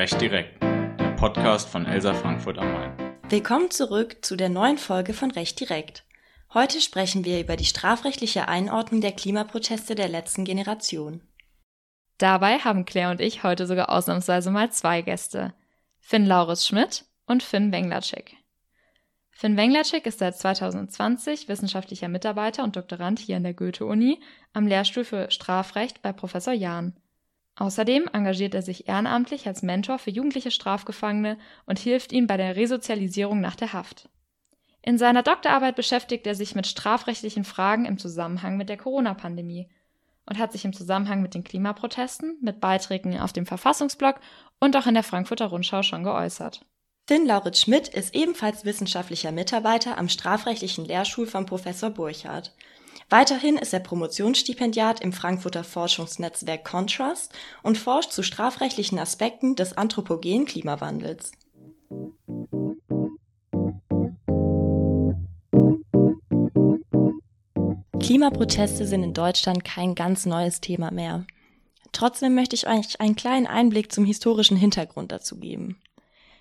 Recht direkt, der Podcast von Elsa Frankfurt am Main. Willkommen zurück zu der neuen Folge von Recht direkt. Heute sprechen wir über die strafrechtliche Einordnung der Klimaproteste der letzten Generation. Dabei haben Claire und ich heute sogar ausnahmsweise mal zwei Gäste. Finn Lauris Schmidt und Finn Wenglatschek. Finn Wenglatschek ist seit 2020 wissenschaftlicher Mitarbeiter und Doktorand hier an der Goethe-Uni am Lehrstuhl für Strafrecht bei Professor Jahn. Außerdem engagiert er sich ehrenamtlich als Mentor für jugendliche Strafgefangene und hilft ihnen bei der Resozialisierung nach der Haft. In seiner Doktorarbeit beschäftigt er sich mit strafrechtlichen Fragen im Zusammenhang mit der Corona-Pandemie und hat sich im Zusammenhang mit den Klimaprotesten, mit Beiträgen auf dem Verfassungsblog und auch in der Frankfurter Rundschau schon geäußert. Finn Lauritz Schmidt ist ebenfalls wissenschaftlicher Mitarbeiter am strafrechtlichen Lehrstuhl von Professor Burchardt. Weiterhin ist er Promotionsstipendiat im Frankfurter Forschungsnetzwerk Contrast und forscht zu strafrechtlichen Aspekten des anthropogenen Klimawandels. Klimaproteste sind in Deutschland kein ganz neues Thema mehr. Trotzdem möchte ich euch einen kleinen Einblick zum historischen Hintergrund dazu geben.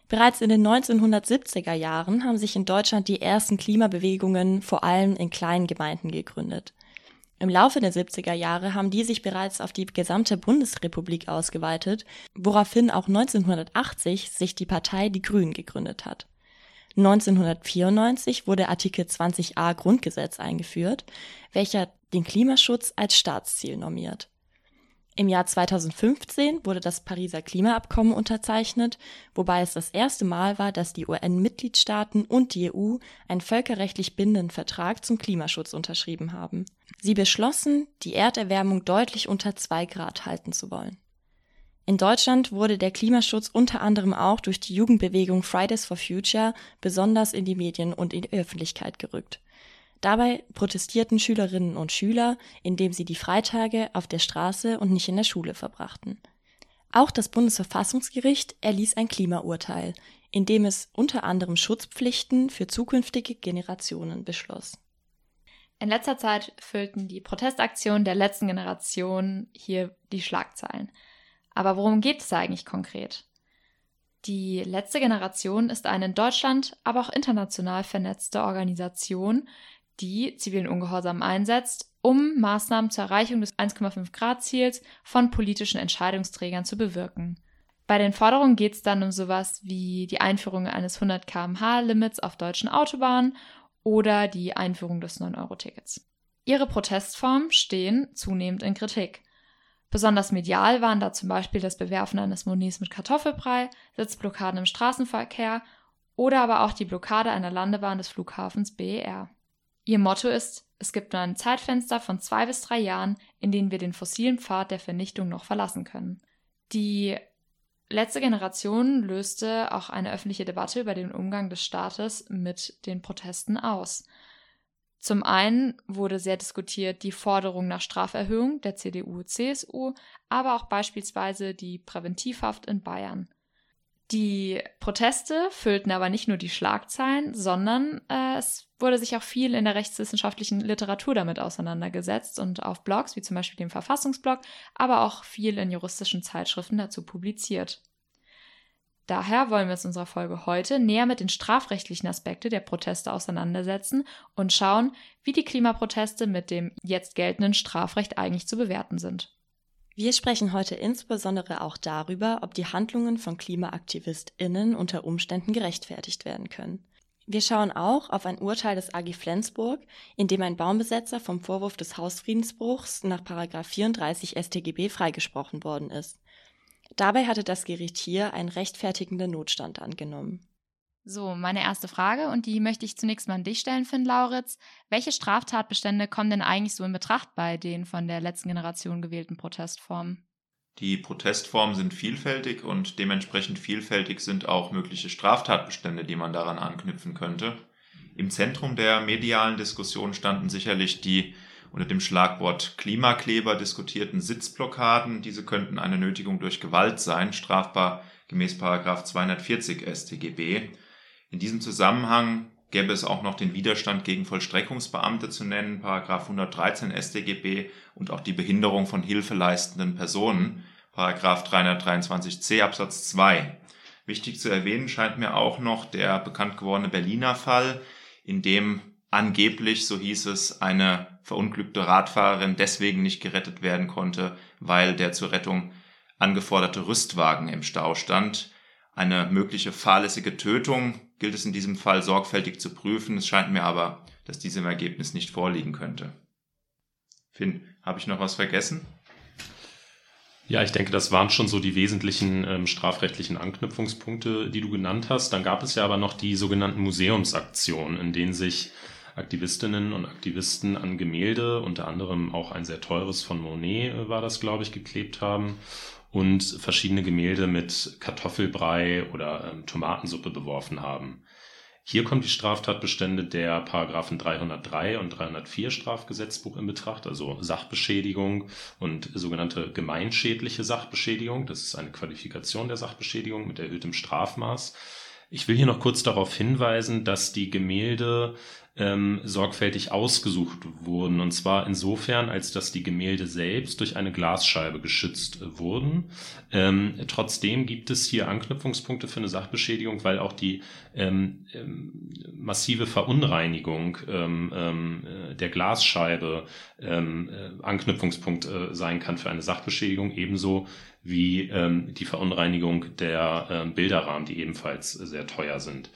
Bereits in den 1970er Jahren haben sich in Deutschland die ersten Klimabewegungen vor allem in kleinen Gemeinden gegründet. Im Laufe der 70er Jahre haben die sich bereits auf die gesamte Bundesrepublik ausgeweitet, woraufhin auch 1980 sich die Partei Die Grünen gegründet hat. 1994 wurde Artikel 20a Grundgesetz eingeführt, welcher den Klimaschutz als Staatsziel normiert. Im Jahr 2015 wurde das Pariser Klimaabkommen unterzeichnet, wobei es das erste Mal war, dass die UN-Mitgliedstaaten und die EU einen völkerrechtlich bindenden Vertrag zum Klimaschutz unterschrieben haben. Sie beschlossen, die Erderwärmung deutlich unter zwei Grad halten zu wollen. In Deutschland wurde der Klimaschutz unter anderem auch durch die Jugendbewegung Fridays for Future besonders in die Medien und in die Öffentlichkeit gerückt. Dabei protestierten Schülerinnen und Schüler, indem sie die Freitage auf der Straße und nicht in der Schule verbrachten. Auch das Bundesverfassungsgericht erließ ein Klimaurteil, in dem es unter anderem Schutzpflichten für zukünftige Generationen beschloss. In letzter Zeit füllten die Protestaktionen der letzten Generation hier die Schlagzeilen. Aber worum geht es eigentlich konkret? Die letzte Generation ist eine in Deutschland, aber auch international vernetzte Organisation, die zivilen Ungehorsam einsetzt, um Maßnahmen zur Erreichung des 1,5 Grad Ziels von politischen Entscheidungsträgern zu bewirken. Bei den Forderungen geht es dann um sowas wie die Einführung eines 100 km/h Limits auf deutschen Autobahnen oder die Einführung des 9-Euro-Tickets. Ihre Protestformen stehen zunehmend in Kritik. Besonders medial waren da zum Beispiel das Bewerfen eines Monies mit Kartoffelbrei, Sitzblockaden im Straßenverkehr oder aber auch die Blockade einer Landebahn des Flughafens BER. Ihr Motto ist, es gibt nur ein Zeitfenster von zwei bis drei Jahren, in denen wir den fossilen Pfad der Vernichtung noch verlassen können. Die letzte Generation löste auch eine öffentliche Debatte über den Umgang des Staates mit den Protesten aus. Zum einen wurde sehr diskutiert die Forderung nach Straferhöhung der CDU-CSU, aber auch beispielsweise die Präventivhaft in Bayern. Die Proteste füllten aber nicht nur die Schlagzeilen, sondern äh, es wurde sich auch viel in der rechtswissenschaftlichen Literatur damit auseinandergesetzt und auf Blogs wie zum Beispiel dem Verfassungsblog, aber auch viel in juristischen Zeitschriften dazu publiziert. Daher wollen wir uns in unserer Folge heute näher mit den strafrechtlichen Aspekten der Proteste auseinandersetzen und schauen, wie die Klimaproteste mit dem jetzt geltenden Strafrecht eigentlich zu bewerten sind. Wir sprechen heute insbesondere auch darüber, ob die Handlungen von KlimaaktivistInnen unter Umständen gerechtfertigt werden können. Wir schauen auch auf ein Urteil des AG Flensburg, in dem ein Baumbesetzer vom Vorwurf des Hausfriedensbruchs nach 34 StGB freigesprochen worden ist. Dabei hatte das Gericht hier einen rechtfertigenden Notstand angenommen. So, meine erste Frage und die möchte ich zunächst mal an dich stellen, Finn Lauritz. Welche Straftatbestände kommen denn eigentlich so in Betracht bei den von der letzten Generation gewählten Protestformen? Die Protestformen sind vielfältig und dementsprechend vielfältig sind auch mögliche Straftatbestände, die man daran anknüpfen könnte. Im Zentrum der medialen Diskussion standen sicherlich die unter dem Schlagwort Klimakleber diskutierten Sitzblockaden. Diese könnten eine Nötigung durch Gewalt sein, strafbar gemäß 240 StGB. In diesem Zusammenhang gäbe es auch noch den Widerstand gegen Vollstreckungsbeamte zu nennen, Paragraph 113 StGB und auch die Behinderung von hilfeleistenden Personen, Paragraph 323c Absatz 2. Wichtig zu erwähnen scheint mir auch noch der bekannt gewordene Berliner Fall, in dem angeblich, so hieß es, eine verunglückte Radfahrerin deswegen nicht gerettet werden konnte, weil der zur Rettung angeforderte Rüstwagen im Stau stand. Eine mögliche fahrlässige Tötung gilt es in diesem Fall sorgfältig zu prüfen. Es scheint mir aber, dass diesem Ergebnis nicht vorliegen könnte. Finn, habe ich noch was vergessen? Ja, ich denke, das waren schon so die wesentlichen ähm, strafrechtlichen Anknüpfungspunkte, die du genannt hast. Dann gab es ja aber noch die sogenannten Museumsaktionen, in denen sich Aktivistinnen und Aktivisten an Gemälde, unter anderem auch ein sehr teures von Monet äh, war das, glaube ich, geklebt haben und verschiedene Gemälde mit Kartoffelbrei oder ähm, Tomatensuppe beworfen haben. Hier kommen die Straftatbestände der Paragraphen 303 und 304 Strafgesetzbuch in Betracht, also Sachbeschädigung und sogenannte gemeinschädliche Sachbeschädigung. Das ist eine Qualifikation der Sachbeschädigung mit erhöhtem Strafmaß. Ich will hier noch kurz darauf hinweisen, dass die Gemälde ähm, sorgfältig ausgesucht wurden. Und zwar insofern, als dass die Gemälde selbst durch eine Glasscheibe geschützt wurden. Ähm, trotzdem gibt es hier Anknüpfungspunkte für eine Sachbeschädigung, weil auch die ähm, ähm massive Verunreinigung ähm, ähm, der Glasscheibe äh, Anknüpfungspunkt äh, sein kann für eine Sachbeschädigung, ebenso wie ähm, die Verunreinigung der äh, Bilderrahmen, die ebenfalls sehr teuer sind.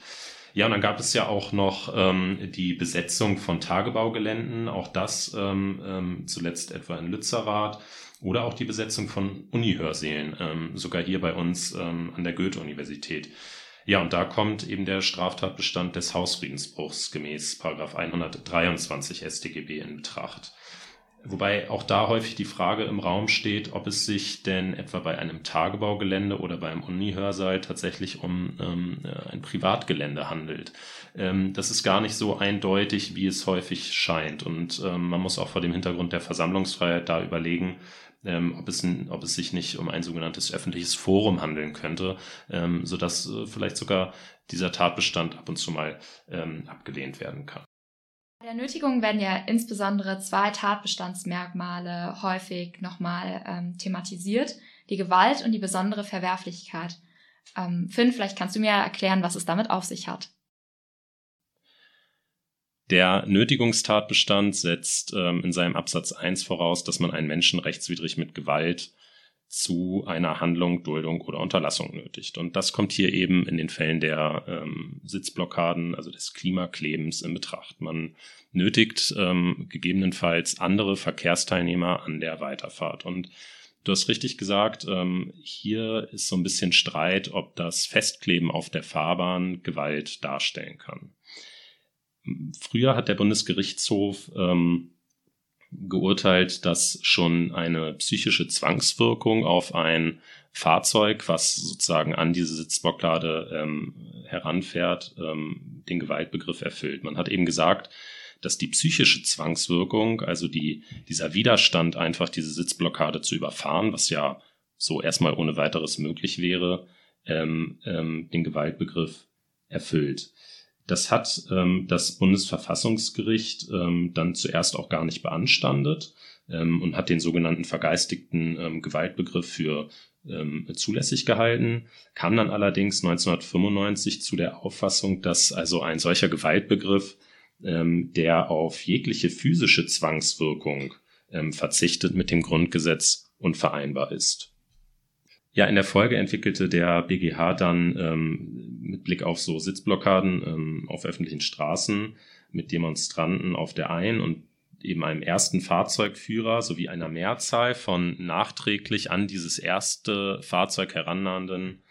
Ja, und dann gab es ja auch noch ähm, die Besetzung von Tagebaugeländen, auch das ähm, ähm, zuletzt etwa in Lützerath oder auch die Besetzung von Unihörsälen, ähm, sogar hier bei uns ähm, an der Goethe-Universität. Ja, und da kommt eben der Straftatbestand des Hausfriedensbruchs gemäß 123 StGB in Betracht. Wobei auch da häufig die Frage im Raum steht, ob es sich denn etwa bei einem Tagebaugelände oder beim Uni-Hörsaal tatsächlich um ähm, äh, ein Privatgelände handelt. Ähm, das ist gar nicht so eindeutig, wie es häufig scheint. Und ähm, man muss auch vor dem Hintergrund der Versammlungsfreiheit da überlegen, ähm, ob, es, ob es sich nicht um ein sogenanntes öffentliches Forum handeln könnte, ähm, sodass äh, vielleicht sogar dieser Tatbestand ab und zu mal ähm, abgelehnt werden kann. Bei der Nötigung werden ja insbesondere zwei Tatbestandsmerkmale häufig nochmal ähm, thematisiert. Die Gewalt und die besondere Verwerflichkeit. Ähm, Finn, vielleicht kannst du mir erklären, was es damit auf sich hat. Der Nötigungstatbestand setzt ähm, in seinem Absatz 1 voraus, dass man einen Menschen rechtswidrig mit Gewalt zu einer Handlung, Duldung oder Unterlassung nötigt. Und das kommt hier eben in den Fällen der ähm, Sitzblockaden, also des Klimaklebens in Betracht. Man nötigt ähm, gegebenenfalls andere Verkehrsteilnehmer an der Weiterfahrt. Und du hast richtig gesagt, ähm, hier ist so ein bisschen Streit, ob das Festkleben auf der Fahrbahn Gewalt darstellen kann. Früher hat der Bundesgerichtshof ähm, geurteilt, dass schon eine psychische Zwangswirkung auf ein Fahrzeug, was sozusagen an diese Sitzblockade ähm, heranfährt, ähm, den Gewaltbegriff erfüllt. Man hat eben gesagt, dass die psychische Zwangswirkung, also die, dieser Widerstand, einfach diese Sitzblockade zu überfahren, was ja so erstmal ohne weiteres möglich wäre, ähm, ähm, den Gewaltbegriff erfüllt. Das hat ähm, das Bundesverfassungsgericht ähm, dann zuerst auch gar nicht beanstandet ähm, und hat den sogenannten vergeistigten ähm, Gewaltbegriff für ähm, zulässig gehalten, kam dann allerdings 1995 zu der Auffassung, dass also ein solcher Gewaltbegriff, ähm, der auf jegliche physische Zwangswirkung ähm, verzichtet, mit dem Grundgesetz unvereinbar ist. Ja, in der Folge entwickelte der BGH dann ähm, mit Blick auf so Sitzblockaden ähm, auf öffentlichen Straßen mit Demonstranten auf der einen und eben einem ersten Fahrzeugführer sowie einer Mehrzahl von nachträglich an dieses erste Fahrzeug herannahenden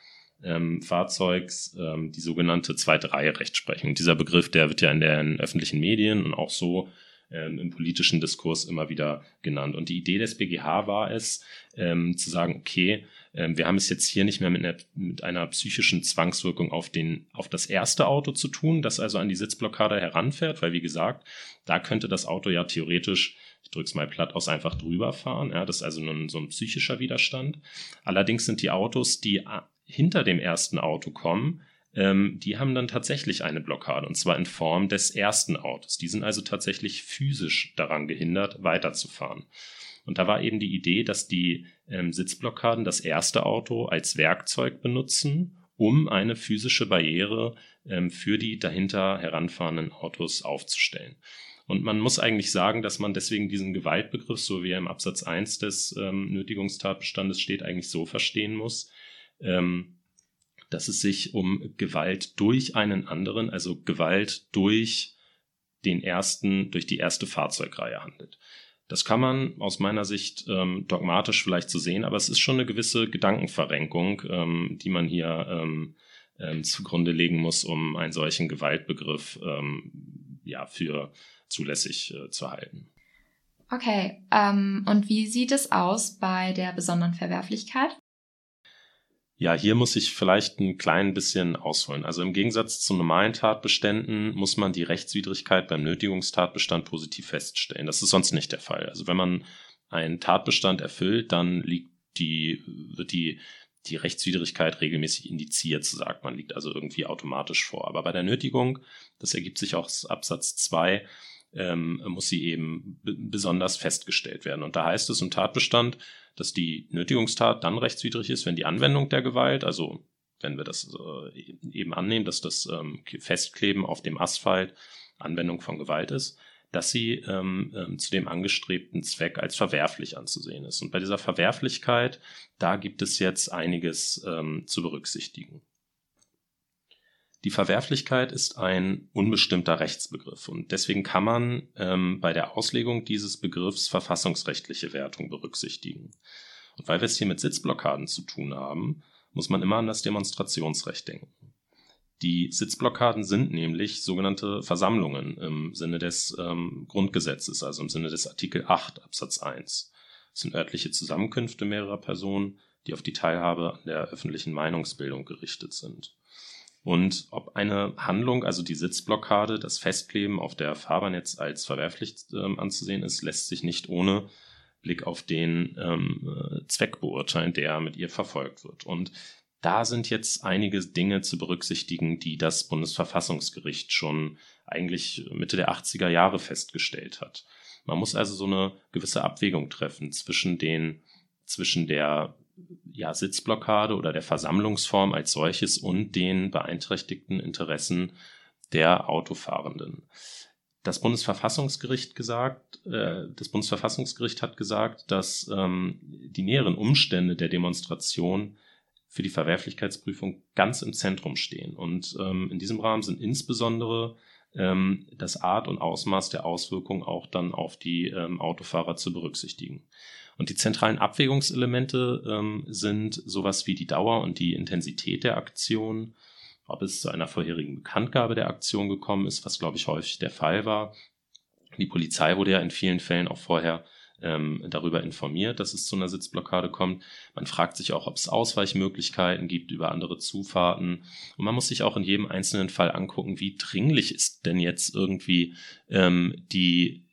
ähm, Fahrzeugs ähm, die sogenannte zweite Reihe Rechtsprechung. Dieser Begriff, der wird ja in den öffentlichen Medien und auch so ähm, im politischen Diskurs immer wieder genannt. Und die Idee des BGH war es, ähm, zu sagen, okay, wir haben es jetzt hier nicht mehr mit einer, mit einer psychischen Zwangswirkung auf, den, auf das erste Auto zu tun, das also an die Sitzblockade heranfährt, weil wie gesagt, da könnte das Auto ja theoretisch ich drücke es mal platt aus, einfach drüber fahren. Ja, das ist also nun so ein psychischer Widerstand. Allerdings sind die Autos, die hinter dem ersten Auto kommen, ähm, die haben dann tatsächlich eine Blockade und zwar in Form des ersten Autos. Die sind also tatsächlich physisch daran gehindert, weiterzufahren. Und da war eben die Idee, dass die ähm, Sitzblockaden das erste Auto als Werkzeug benutzen, um eine physische Barriere ähm, für die dahinter heranfahrenden Autos aufzustellen. Und man muss eigentlich sagen, dass man deswegen diesen Gewaltbegriff, so wie er im Absatz 1 des ähm, Nötigungstatbestandes steht, eigentlich so verstehen muss, ähm, dass es sich um Gewalt durch einen anderen, also Gewalt durch den ersten, durch die erste Fahrzeugreihe handelt. Das kann man aus meiner Sicht ähm, dogmatisch vielleicht so sehen, aber es ist schon eine gewisse Gedankenverrenkung, ähm, die man hier ähm, ähm, zugrunde legen muss, um einen solchen Gewaltbegriff ähm, ja, für zulässig äh, zu halten. Okay, ähm, und wie sieht es aus bei der besonderen Verwerflichkeit? Ja, hier muss ich vielleicht ein klein bisschen ausholen. Also im Gegensatz zu normalen Tatbeständen muss man die Rechtswidrigkeit beim Nötigungstatbestand positiv feststellen. Das ist sonst nicht der Fall. Also wenn man einen Tatbestand erfüllt, dann liegt die, wird die, die Rechtswidrigkeit regelmäßig indiziert, sagt man, liegt also irgendwie automatisch vor. Aber bei der Nötigung, das ergibt sich auch aus Absatz 2, ähm, muss sie eben besonders festgestellt werden. Und da heißt es im Tatbestand, dass die Nötigungstat dann rechtswidrig ist, wenn die Anwendung der Gewalt, also wenn wir das äh, eben annehmen, dass das ähm, Festkleben auf dem Asphalt Anwendung von Gewalt ist, dass sie ähm, ähm, zu dem angestrebten Zweck als verwerflich anzusehen ist. Und bei dieser Verwerflichkeit, da gibt es jetzt einiges ähm, zu berücksichtigen. Die Verwerflichkeit ist ein unbestimmter Rechtsbegriff und deswegen kann man ähm, bei der Auslegung dieses Begriffs verfassungsrechtliche Wertung berücksichtigen. Und weil wir es hier mit Sitzblockaden zu tun haben, muss man immer an das Demonstrationsrecht denken. Die Sitzblockaden sind nämlich sogenannte Versammlungen im Sinne des ähm, Grundgesetzes, also im Sinne des Artikel 8 Absatz 1. Es sind örtliche Zusammenkünfte mehrerer Personen, die auf die Teilhabe an der öffentlichen Meinungsbildung gerichtet sind. Und ob eine Handlung, also die Sitzblockade, das Festkleben auf der Fahrbahn jetzt als verwerflich ähm, anzusehen ist, lässt sich nicht ohne Blick auf den ähm, äh, Zweck beurteilen, der mit ihr verfolgt wird. Und da sind jetzt einige Dinge zu berücksichtigen, die das Bundesverfassungsgericht schon eigentlich Mitte der 80er Jahre festgestellt hat. Man muss also so eine gewisse Abwägung treffen zwischen den, zwischen der ja, Sitzblockade oder der Versammlungsform als solches und den beeinträchtigten Interessen der Autofahrenden. Das Bundesverfassungsgericht gesagt, äh, das Bundesverfassungsgericht hat gesagt, dass ähm, die näheren Umstände der Demonstration für die Verwerflichkeitsprüfung ganz im Zentrum stehen. Und ähm, in diesem Rahmen sind insbesondere ähm, das Art und Ausmaß der Auswirkungen auch dann auf die ähm, Autofahrer zu berücksichtigen. Und die zentralen Abwägungselemente ähm, sind sowas wie die Dauer und die Intensität der Aktion, ob es zu einer vorherigen Bekanntgabe der Aktion gekommen ist, was glaube ich häufig der Fall war. Die Polizei wurde ja in vielen Fällen auch vorher ähm, darüber informiert, dass es zu einer Sitzblockade kommt. Man fragt sich auch, ob es Ausweichmöglichkeiten gibt über andere Zufahrten. Und man muss sich auch in jedem einzelnen Fall angucken, wie dringlich ist denn jetzt irgendwie ähm, die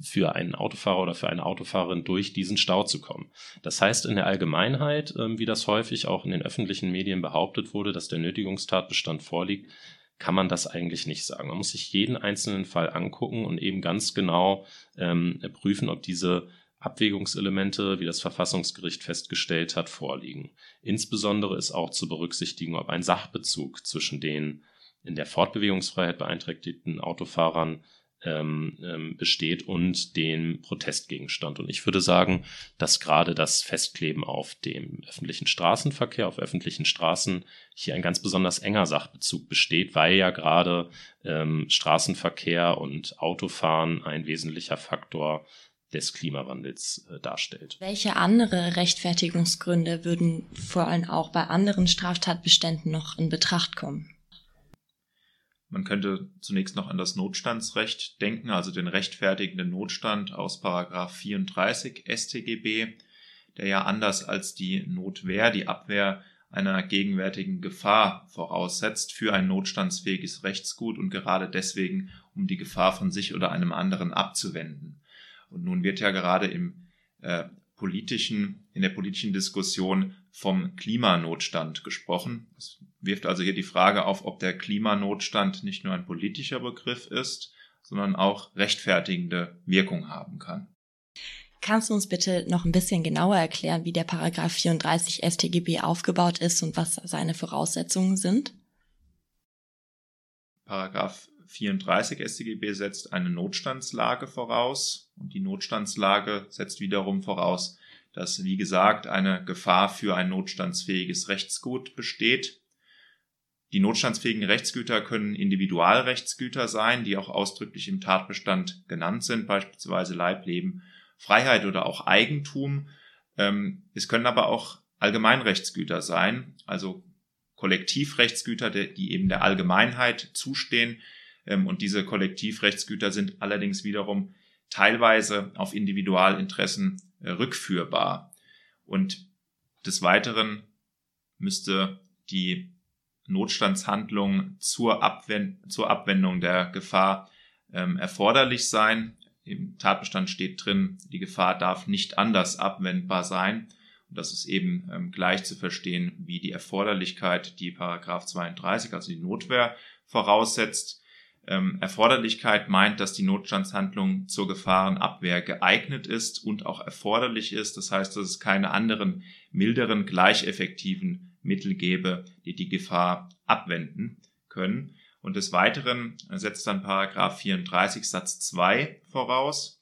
für einen Autofahrer oder für eine Autofahrerin durch diesen Stau zu kommen. Das heißt in der Allgemeinheit, ähm, wie das häufig auch in den öffentlichen Medien behauptet wurde, dass der Nötigungstatbestand vorliegt, kann man das eigentlich nicht sagen. Man muss sich jeden einzelnen Fall angucken und eben ganz genau ähm, prüfen, ob diese Abwägungselemente, wie das Verfassungsgericht festgestellt hat, vorliegen. Insbesondere ist auch zu berücksichtigen, ob ein Sachbezug zwischen den in der Fortbewegungsfreiheit beeinträchtigten Autofahrern ähm, ähm, besteht und den Protestgegenstand. Und ich würde sagen, dass gerade das Festkleben auf dem öffentlichen Straßenverkehr, auf öffentlichen Straßen hier ein ganz besonders enger Sachbezug besteht, weil ja gerade ähm, Straßenverkehr und Autofahren ein wesentlicher Faktor des Klimawandels äh, darstellt. Welche andere Rechtfertigungsgründe würden vor allem auch bei anderen Straftatbeständen noch in Betracht kommen? Man könnte zunächst noch an das Notstandsrecht denken, also den rechtfertigenden Notstand aus Paragraph 34 StGB, der ja anders als die Notwehr die Abwehr einer gegenwärtigen Gefahr voraussetzt für ein notstandsfähiges Rechtsgut und gerade deswegen, um die Gefahr von sich oder einem anderen abzuwenden. Und nun wird ja gerade im äh, politischen, in der politischen Diskussion vom Klimanotstand gesprochen. Es wirft also hier die Frage auf, ob der Klimanotstand nicht nur ein politischer Begriff ist, sondern auch rechtfertigende Wirkung haben kann. Kannst du uns bitte noch ein bisschen genauer erklären, wie der Paragraph 34 StGB aufgebaut ist und was seine Voraussetzungen sind? Paragraph 34 StGB setzt eine Notstandslage voraus und die Notstandslage setzt wiederum voraus, dass, wie gesagt, eine Gefahr für ein notstandsfähiges Rechtsgut besteht. Die notstandsfähigen Rechtsgüter können Individualrechtsgüter sein, die auch ausdrücklich im Tatbestand genannt sind, beispielsweise Leibleben, Freiheit oder auch Eigentum. Ähm, es können aber auch Allgemeinrechtsgüter sein, also Kollektivrechtsgüter, die eben der Allgemeinheit zustehen. Ähm, und diese Kollektivrechtsgüter sind allerdings wiederum teilweise auf Individualinteressen äh, rückführbar. Und des Weiteren müsste die Notstandshandlung zur, Abwend zur Abwendung der Gefahr ähm, erforderlich sein. Im Tatbestand steht drin, die Gefahr darf nicht anders abwendbar sein. Und das ist eben ähm, gleich zu verstehen wie die Erforderlichkeit, die Paragraph 32, also die Notwehr, voraussetzt. Ähm, Erforderlichkeit meint, dass die Notstandshandlung zur Gefahrenabwehr geeignet ist und auch erforderlich ist. Das heißt, dass es keine anderen milderen, gleich effektiven Mittel gäbe, die die Gefahr abwenden können. Und des Weiteren setzt dann Paragraph 34 Satz 2 voraus,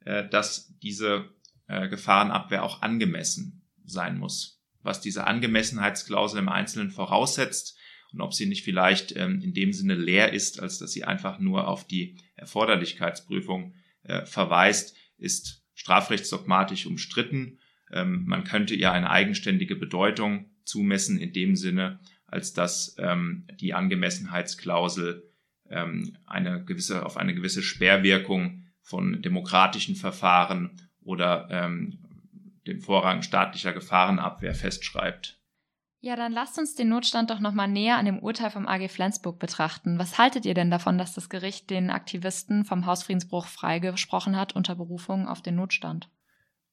äh, dass diese äh, Gefahrenabwehr auch angemessen sein muss. Was diese Angemessenheitsklausel im Einzelnen voraussetzt und ob sie nicht vielleicht ähm, in dem Sinne leer ist, als dass sie einfach nur auf die Erforderlichkeitsprüfung äh, verweist, ist strafrechtsdogmatisch umstritten. Ähm, man könnte ihr eine eigenständige Bedeutung zumessen in dem Sinne, als dass ähm, die Angemessenheitsklausel eine gewisse, auf eine gewisse Sperrwirkung von demokratischen Verfahren oder ähm, den Vorrang staatlicher Gefahrenabwehr festschreibt. Ja, dann lasst uns den Notstand doch nochmal näher an dem Urteil vom AG Flensburg betrachten. Was haltet ihr denn davon, dass das Gericht den Aktivisten vom Hausfriedensbruch freigesprochen hat unter Berufung auf den Notstand?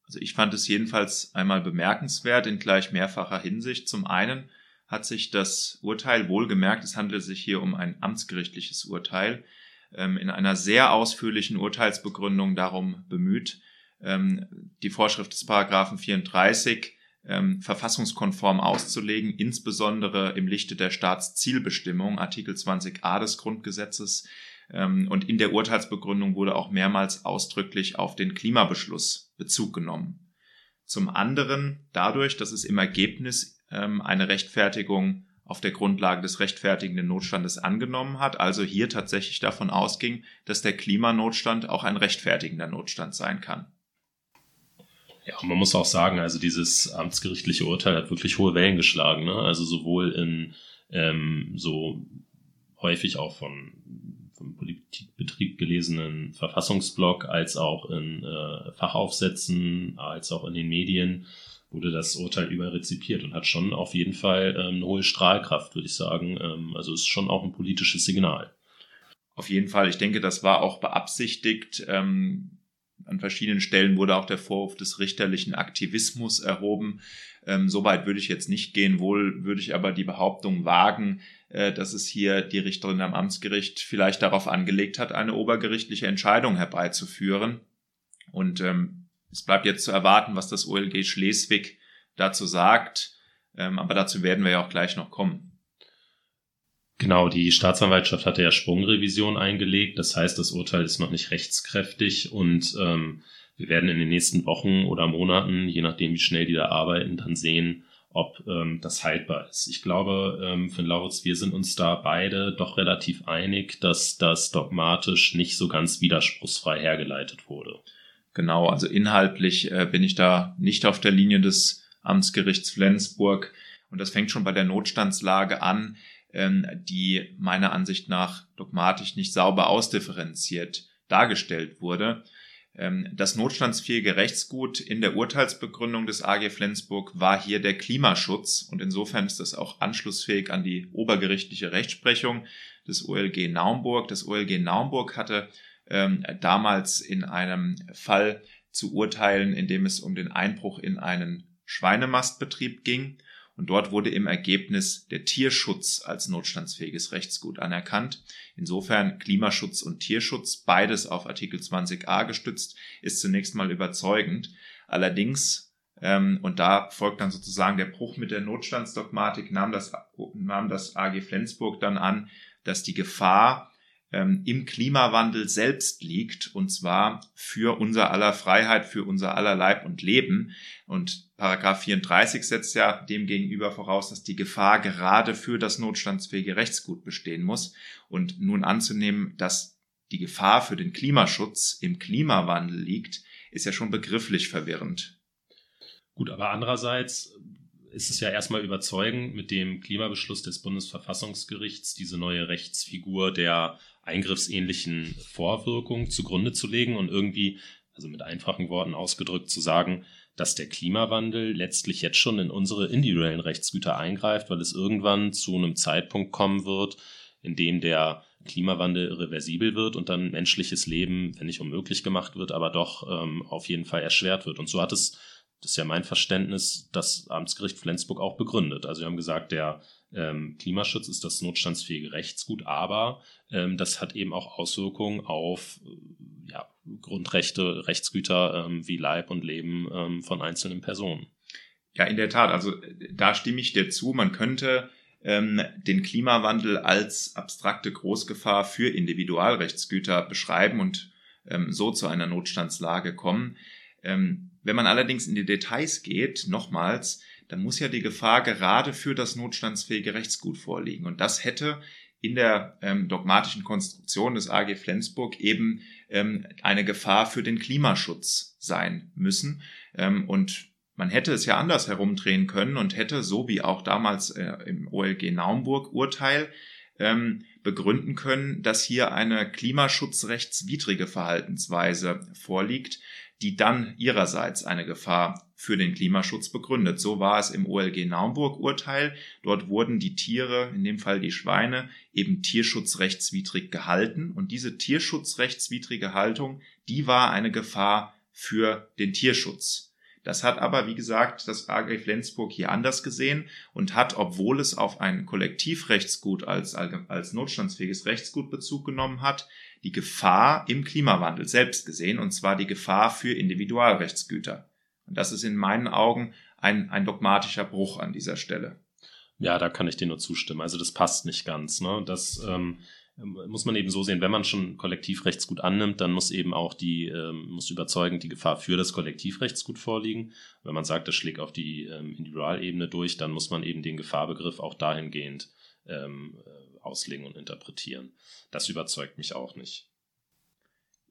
Also ich fand es jedenfalls einmal bemerkenswert in gleich mehrfacher Hinsicht. Zum einen hat sich das Urteil wohlgemerkt, es handelt sich hier um ein amtsgerichtliches Urteil, ähm, in einer sehr ausführlichen Urteilsbegründung darum bemüht, ähm, die Vorschrift des Paragraphen 34 ähm, verfassungskonform auszulegen, insbesondere im Lichte der Staatszielbestimmung, Artikel 20a des Grundgesetzes. Ähm, und in der Urteilsbegründung wurde auch mehrmals ausdrücklich auf den Klimabeschluss Bezug genommen. Zum anderen dadurch, dass es im Ergebnis ähm, eine Rechtfertigung auf der Grundlage des rechtfertigenden Notstandes angenommen hat, also hier tatsächlich davon ausging, dass der Klimanotstand auch ein rechtfertigender Notstand sein kann. Ja, man muss auch sagen, also dieses amtsgerichtliche Urteil hat wirklich hohe Wellen geschlagen. Ne? Also sowohl in ähm, so häufig auch von vom Politikbetrieb gelesenen Verfassungsblock als auch in äh, Fachaufsätzen, als auch in den Medien wurde das Urteil überrezipiert und hat schon auf jeden Fall ähm, eine hohe Strahlkraft, würde ich sagen. Ähm, also ist schon auch ein politisches Signal. Auf jeden Fall. Ich denke, das war auch beabsichtigt. Ähm, an verschiedenen Stellen wurde auch der Vorwurf des richterlichen Aktivismus erhoben. Ähm, Soweit würde ich jetzt nicht gehen, wohl würde ich aber die Behauptung wagen, äh, dass es hier die Richterin am Amtsgericht vielleicht darauf angelegt hat, eine obergerichtliche Entscheidung herbeizuführen. Und ähm, es bleibt jetzt zu erwarten, was das OLG Schleswig dazu sagt. Ähm, aber dazu werden wir ja auch gleich noch kommen. Genau, die Staatsanwaltschaft hatte ja Sprungrevision eingelegt. Das heißt, das Urteil ist noch nicht rechtskräftig und ähm, wir werden in den nächsten Wochen oder Monaten, je nachdem wie schnell die da arbeiten, dann sehen, ob ähm, das haltbar ist. Ich glaube, ähm, für Lauritz, wir sind uns da beide doch relativ einig, dass das dogmatisch nicht so ganz widerspruchsfrei hergeleitet wurde. Genau, also inhaltlich äh, bin ich da nicht auf der Linie des Amtsgerichts Flensburg und das fängt schon bei der Notstandslage an ähm, die meiner Ansicht nach dogmatisch nicht sauber ausdifferenziert dargestellt wurde. Ähm, das notstandsfähige Rechtsgut in der Urteilsbegründung des AG Flensburg war hier der Klimaschutz und insofern ist das auch anschlussfähig an die obergerichtliche Rechtsprechung des OLG Naumburg. Das OLG Naumburg hatte ähm, damals in einem Fall zu urteilen, in dem es um den Einbruch in einen Schweinemastbetrieb ging Und dort wurde im Ergebnis der Tierschutz als notstandsfähiges Rechtsgut anerkannt. Insofern Klimaschutz und Tierschutz, beides auf Artikel 20a gestützt, ist zunächst mal überzeugend. Allerdings, ähm, und da folgt dann sozusagen der Bruch mit der Notstandsdogmatik, nahm das, nahm das AG Flensburg dann an, dass die Gefahr ähm, im Klimawandel selbst liegt, und zwar für unser aller Freiheit, für unser aller Leib und Leben. Und Paragraph 34 setzt ja dem gegenüber voraus, dass die Gefahr gerade für das notstandsfähige Rechtsgut bestehen muss. Und nun anzunehmen, dass die Gefahr für den Klimaschutz im Klimawandel liegt, ist ja schon begrifflich verwirrend. Gut, aber andererseits ist es ja erstmal überzeugend, mit dem Klimabeschluss des Bundesverfassungsgerichts diese neue Rechtsfigur der eingriffsähnlichen Vorwirkung zugrunde zu legen und irgendwie, also mit einfachen Worten ausgedrückt, zu sagen, dass der Klimawandel letztlich jetzt schon in unsere individuellen Rechtsgüter eingreift, weil es irgendwann zu einem Zeitpunkt kommen wird, in dem der Klimawandel irreversibel wird und dann menschliches Leben, wenn nicht unmöglich gemacht wird, aber doch ähm, auf jeden Fall erschwert wird. Und so hat es, das ist ja mein Verständnis, das Amtsgericht Flensburg auch begründet. Also wir haben gesagt, der ähm, Klimaschutz ist das notstandsfähige Rechtsgut, aber ähm, das hat eben auch Auswirkungen auf ja, Grundrechte, Rechtsgüter ähm, wie Leib und Leben ähm, von einzelnen Personen. Ja, in der Tat. Also da stimme ich dir zu. Man könnte ähm, den Klimawandel als abstrakte Großgefahr für Individualrechtsgüter beschreiben und ähm, so zu einer Notstandslage kommen. Ähm, wenn man allerdings in die Details geht, nochmals, dann muss ja die Gefahr gerade für das notstandsfähige Rechtsgut vorliegen. Und das hätte in der ähm, dogmatischen Konstruktion des AG Flensburg eben ähm, eine Gefahr für den Klimaschutz sein müssen. Ähm, und man hätte es ja anders herumdrehen können und hätte, so wie auch damals äh, im OLG Naumburg Urteil, ähm, begründen können, dass hier eine klimaschutzrechtswidrige Verhaltensweise vorliegt, die dann ihrerseits eine Gefahr für den Klimaschutz begründet. So war es im OLG Naumburg-Urteil. Dort wurden die Tiere, in dem Fall die Schweine, eben tierschutzrechtswidrig gehalten. Und diese tierschutzrechtswidrige Haltung, die war eine Gefahr für den Tierschutz. Das hat aber, wie gesagt, das AG Flensburg hier anders gesehen und hat, obwohl es auf ein Kollektivrechtsgut als, als notstandsfähiges Rechtsgut Bezug genommen hat, die Gefahr im Klimawandel selbst gesehen, und zwar die Gefahr für Individualrechtsgüter. Und das ist in meinen Augen ein, ein dogmatischer Bruch an dieser Stelle. Ja, da kann ich dir nur zustimmen. Also das passt nicht ganz. Ne? Das ähm, muss man eben so sehen, wenn man schon Kollektivrechtsgut annimmt, dann muss eben auch die, ähm, muss überzeugend die Gefahr für das Kollektivrechtsgut vorliegen. Wenn man sagt, das schlägt auf die ähm, Individualebene durch, dann muss man eben den Gefahrbegriff auch dahingehend ähm, auslegen und interpretieren. Das überzeugt mich auch nicht.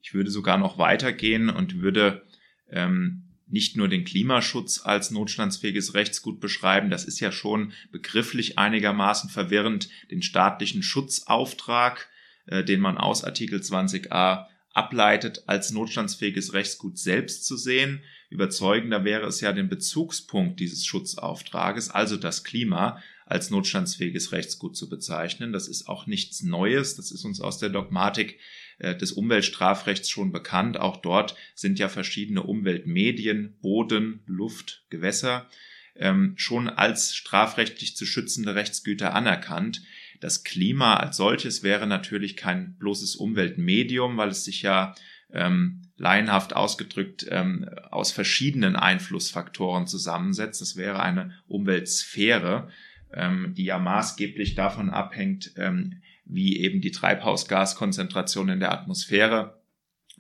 Ich würde sogar noch weitergehen und würde ähm, nicht nur den Klimaschutz als notstandsfähiges Rechtsgut beschreiben, das ist ja schon begrifflich einigermaßen verwirrend, den staatlichen Schutzauftrag, äh, den man aus Artikel 20a ableitet, als notstandsfähiges Rechtsgut selbst zu sehen. Überzeugender wäre es ja, den Bezugspunkt dieses Schutzauftrages, also das Klima, als notstandsfähiges Rechtsgut zu bezeichnen. Das ist auch nichts Neues. Das ist uns aus der Dogmatik des Umweltstrafrechts schon bekannt. Auch dort sind ja verschiedene Umweltmedien, Boden, Luft, Gewässer ähm, schon als strafrechtlich zu schützende Rechtsgüter anerkannt. Das Klima als solches wäre natürlich kein bloßes Umweltmedium, weil es sich ja ähm, laienhaft ausgedrückt ähm, aus verschiedenen Einflussfaktoren zusammensetzt. Das wäre eine Umweltsphäre ähm, die ja maßgeblich davon abhängt, ähm, wie eben die Treibhausgaskonzentration in der Atmosphäre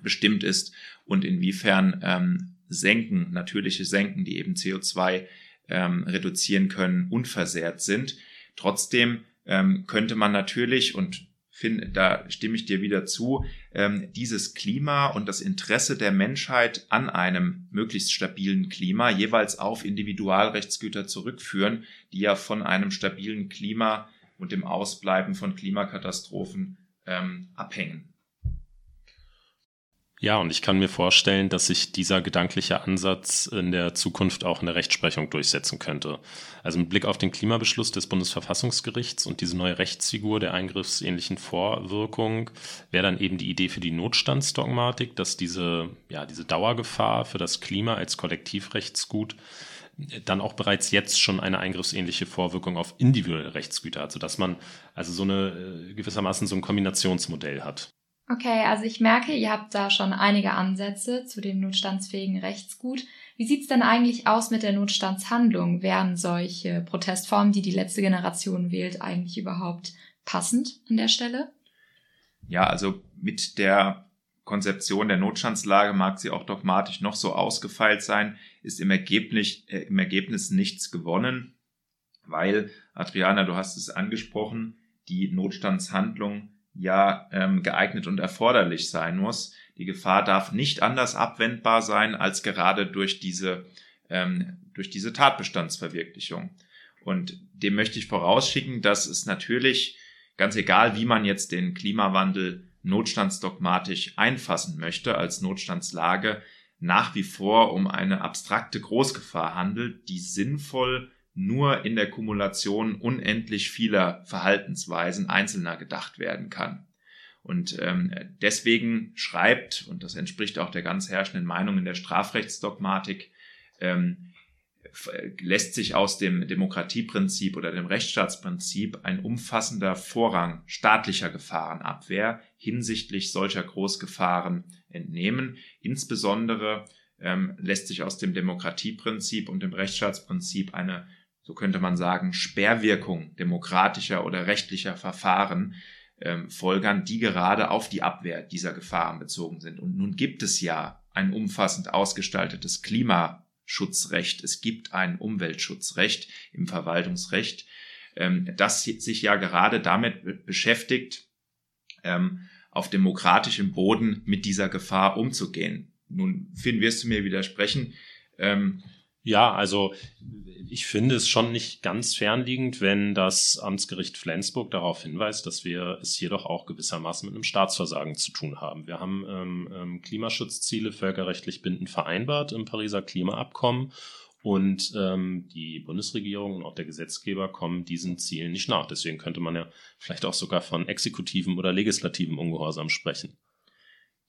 bestimmt ist und inwiefern ähm, Senken, natürliche Senken, die eben CO2 ähm, reduzieren können, unversehrt sind. Trotzdem ähm, könnte man natürlich, und find, da stimme ich dir wieder zu, ähm, dieses Klima und das Interesse der Menschheit an einem möglichst stabilen Klima jeweils auf Individualrechtsgüter zurückführen, die ja von einem stabilen Klima und dem Ausbleiben von Klimakatastrophen ähm, abhängen. Ja, und ich kann mir vorstellen, dass sich dieser gedankliche Ansatz in der Zukunft auch in der Rechtsprechung durchsetzen könnte. Also mit Blick auf den Klimabeschluss des Bundesverfassungsgerichts und diese neue Rechtsfigur der eingriffsähnlichen Vorwirkung wäre dann eben die Idee für die Notstandsdogmatik, dass diese, ja, diese Dauergefahr für das Klima als Kollektivrechtsgut dann auch bereits jetzt schon eine eingriffsähnliche Vorwirkung auf individuelle Rechtsgüter hat, sodass man also so eine äh, gewissermaßen so ein Kombinationsmodell hat. Okay, also ich merke, ihr habt da schon einige Ansätze zu dem notstandsfähigen Rechtsgut. Wie sieht's denn eigentlich aus mit der Notstandshandlung? Wären solche Protestformen, die die letzte Generation wählt, eigentlich überhaupt passend an der Stelle? Ja, also mit der Konzeption der Notstandslage mag sie auch dogmatisch noch so ausgefeilt sein, ist im Ergebnis, äh, im Ergebnis nichts gewonnen, weil, Adriana, du hast es angesprochen, die Notstandshandlung ja ähm, geeignet und erforderlich sein muss. Die Gefahr darf nicht anders abwendbar sein als gerade durch diese, ähm, durch diese Tatbestandsverwirklichung. Und dem möchte ich vorausschicken, dass es natürlich, ganz egal wie man jetzt den Klimawandel notstandsdogmatisch einfassen möchte als Notstandslage, nach wie vor um eine abstrakte Großgefahr handelt, die sinnvoll nur in der Kumulation unendlich vieler Verhaltensweisen Einzelner gedacht werden kann. Und ähm, deswegen schreibt, und das entspricht auch der ganz herrschenden Meinung in der Strafrechtsdogmatik, ähm, lässt sich aus dem Demokratieprinzip oder dem Rechtsstaatsprinzip ein umfassender Vorrang staatlicher Gefahrenabwehr hinsichtlich solcher Großgefahren entnehmen. Insbesondere ähm, lässt sich aus dem Demokratieprinzip und dem Rechtsstaatsprinzip eine so könnte man sagen, Sperrwirkung demokratischer oder rechtlicher Verfahren ähm, folgern, die gerade auf die Abwehr dieser Gefahren bezogen sind. Und nun gibt es ja ein umfassend ausgestaltetes Klimaschutzrecht, es gibt ein Umweltschutzrecht im Verwaltungsrecht, ähm, das sich ja gerade damit beschäftigt, ähm, auf demokratischem Boden mit dieser Gefahr umzugehen. Nun, Finn, wirst du mir widersprechen? Ja, also ich finde es schon nicht ganz fernliegend, wenn das Amtsgericht Flensburg darauf hinweist, dass wir es hier doch auch gewissermaßen mit einem Staatsversagen zu tun haben. Wir haben ähm, ähm, Klimaschutzziele völkerrechtlich bindend vereinbart im Pariser Klimaabkommen und ähm, die Bundesregierung und auch der Gesetzgeber kommen diesen Zielen nicht nach. Deswegen könnte man ja vielleicht auch sogar von exekutiven oder legislativen Ungehorsam sprechen.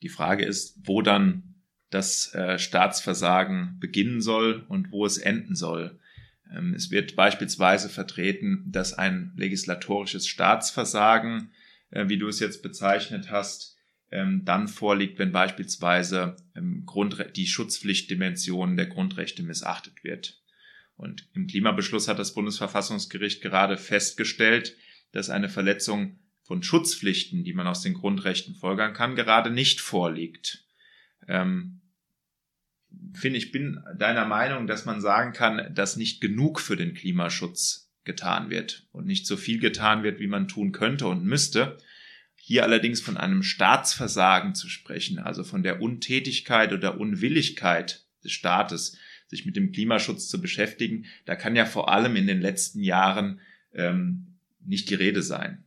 Die Frage ist, wo dann das äh, Staatsversagen beginnen soll und wo es enden soll. Ähm, es wird beispielsweise vertreten, dass ein legislatorisches Staatsversagen, äh, wie du es jetzt bezeichnet hast, ähm, dann vorliegt, wenn beispielsweise ähm, die Schutzpflichtdimension der Grundrechte missachtet wird. Und im Klimabeschluss hat das Bundesverfassungsgericht gerade festgestellt, dass eine Verletzung von Schutzpflichten, die man aus den Grundrechten folgern kann, gerade nicht vorliegt finde ich bin deiner Meinung, dass man sagen kann, dass nicht genug für den Klimaschutz getan wird und nicht so viel getan wird, wie man tun könnte und müsste. Hier allerdings von einem Staatsversagen zu sprechen, also von der Untätigkeit oder Unwilligkeit des Staates, sich mit dem Klimaschutz zu beschäftigen, da kann ja vor allem in den letzten Jahren ähm, nicht die Rede sein.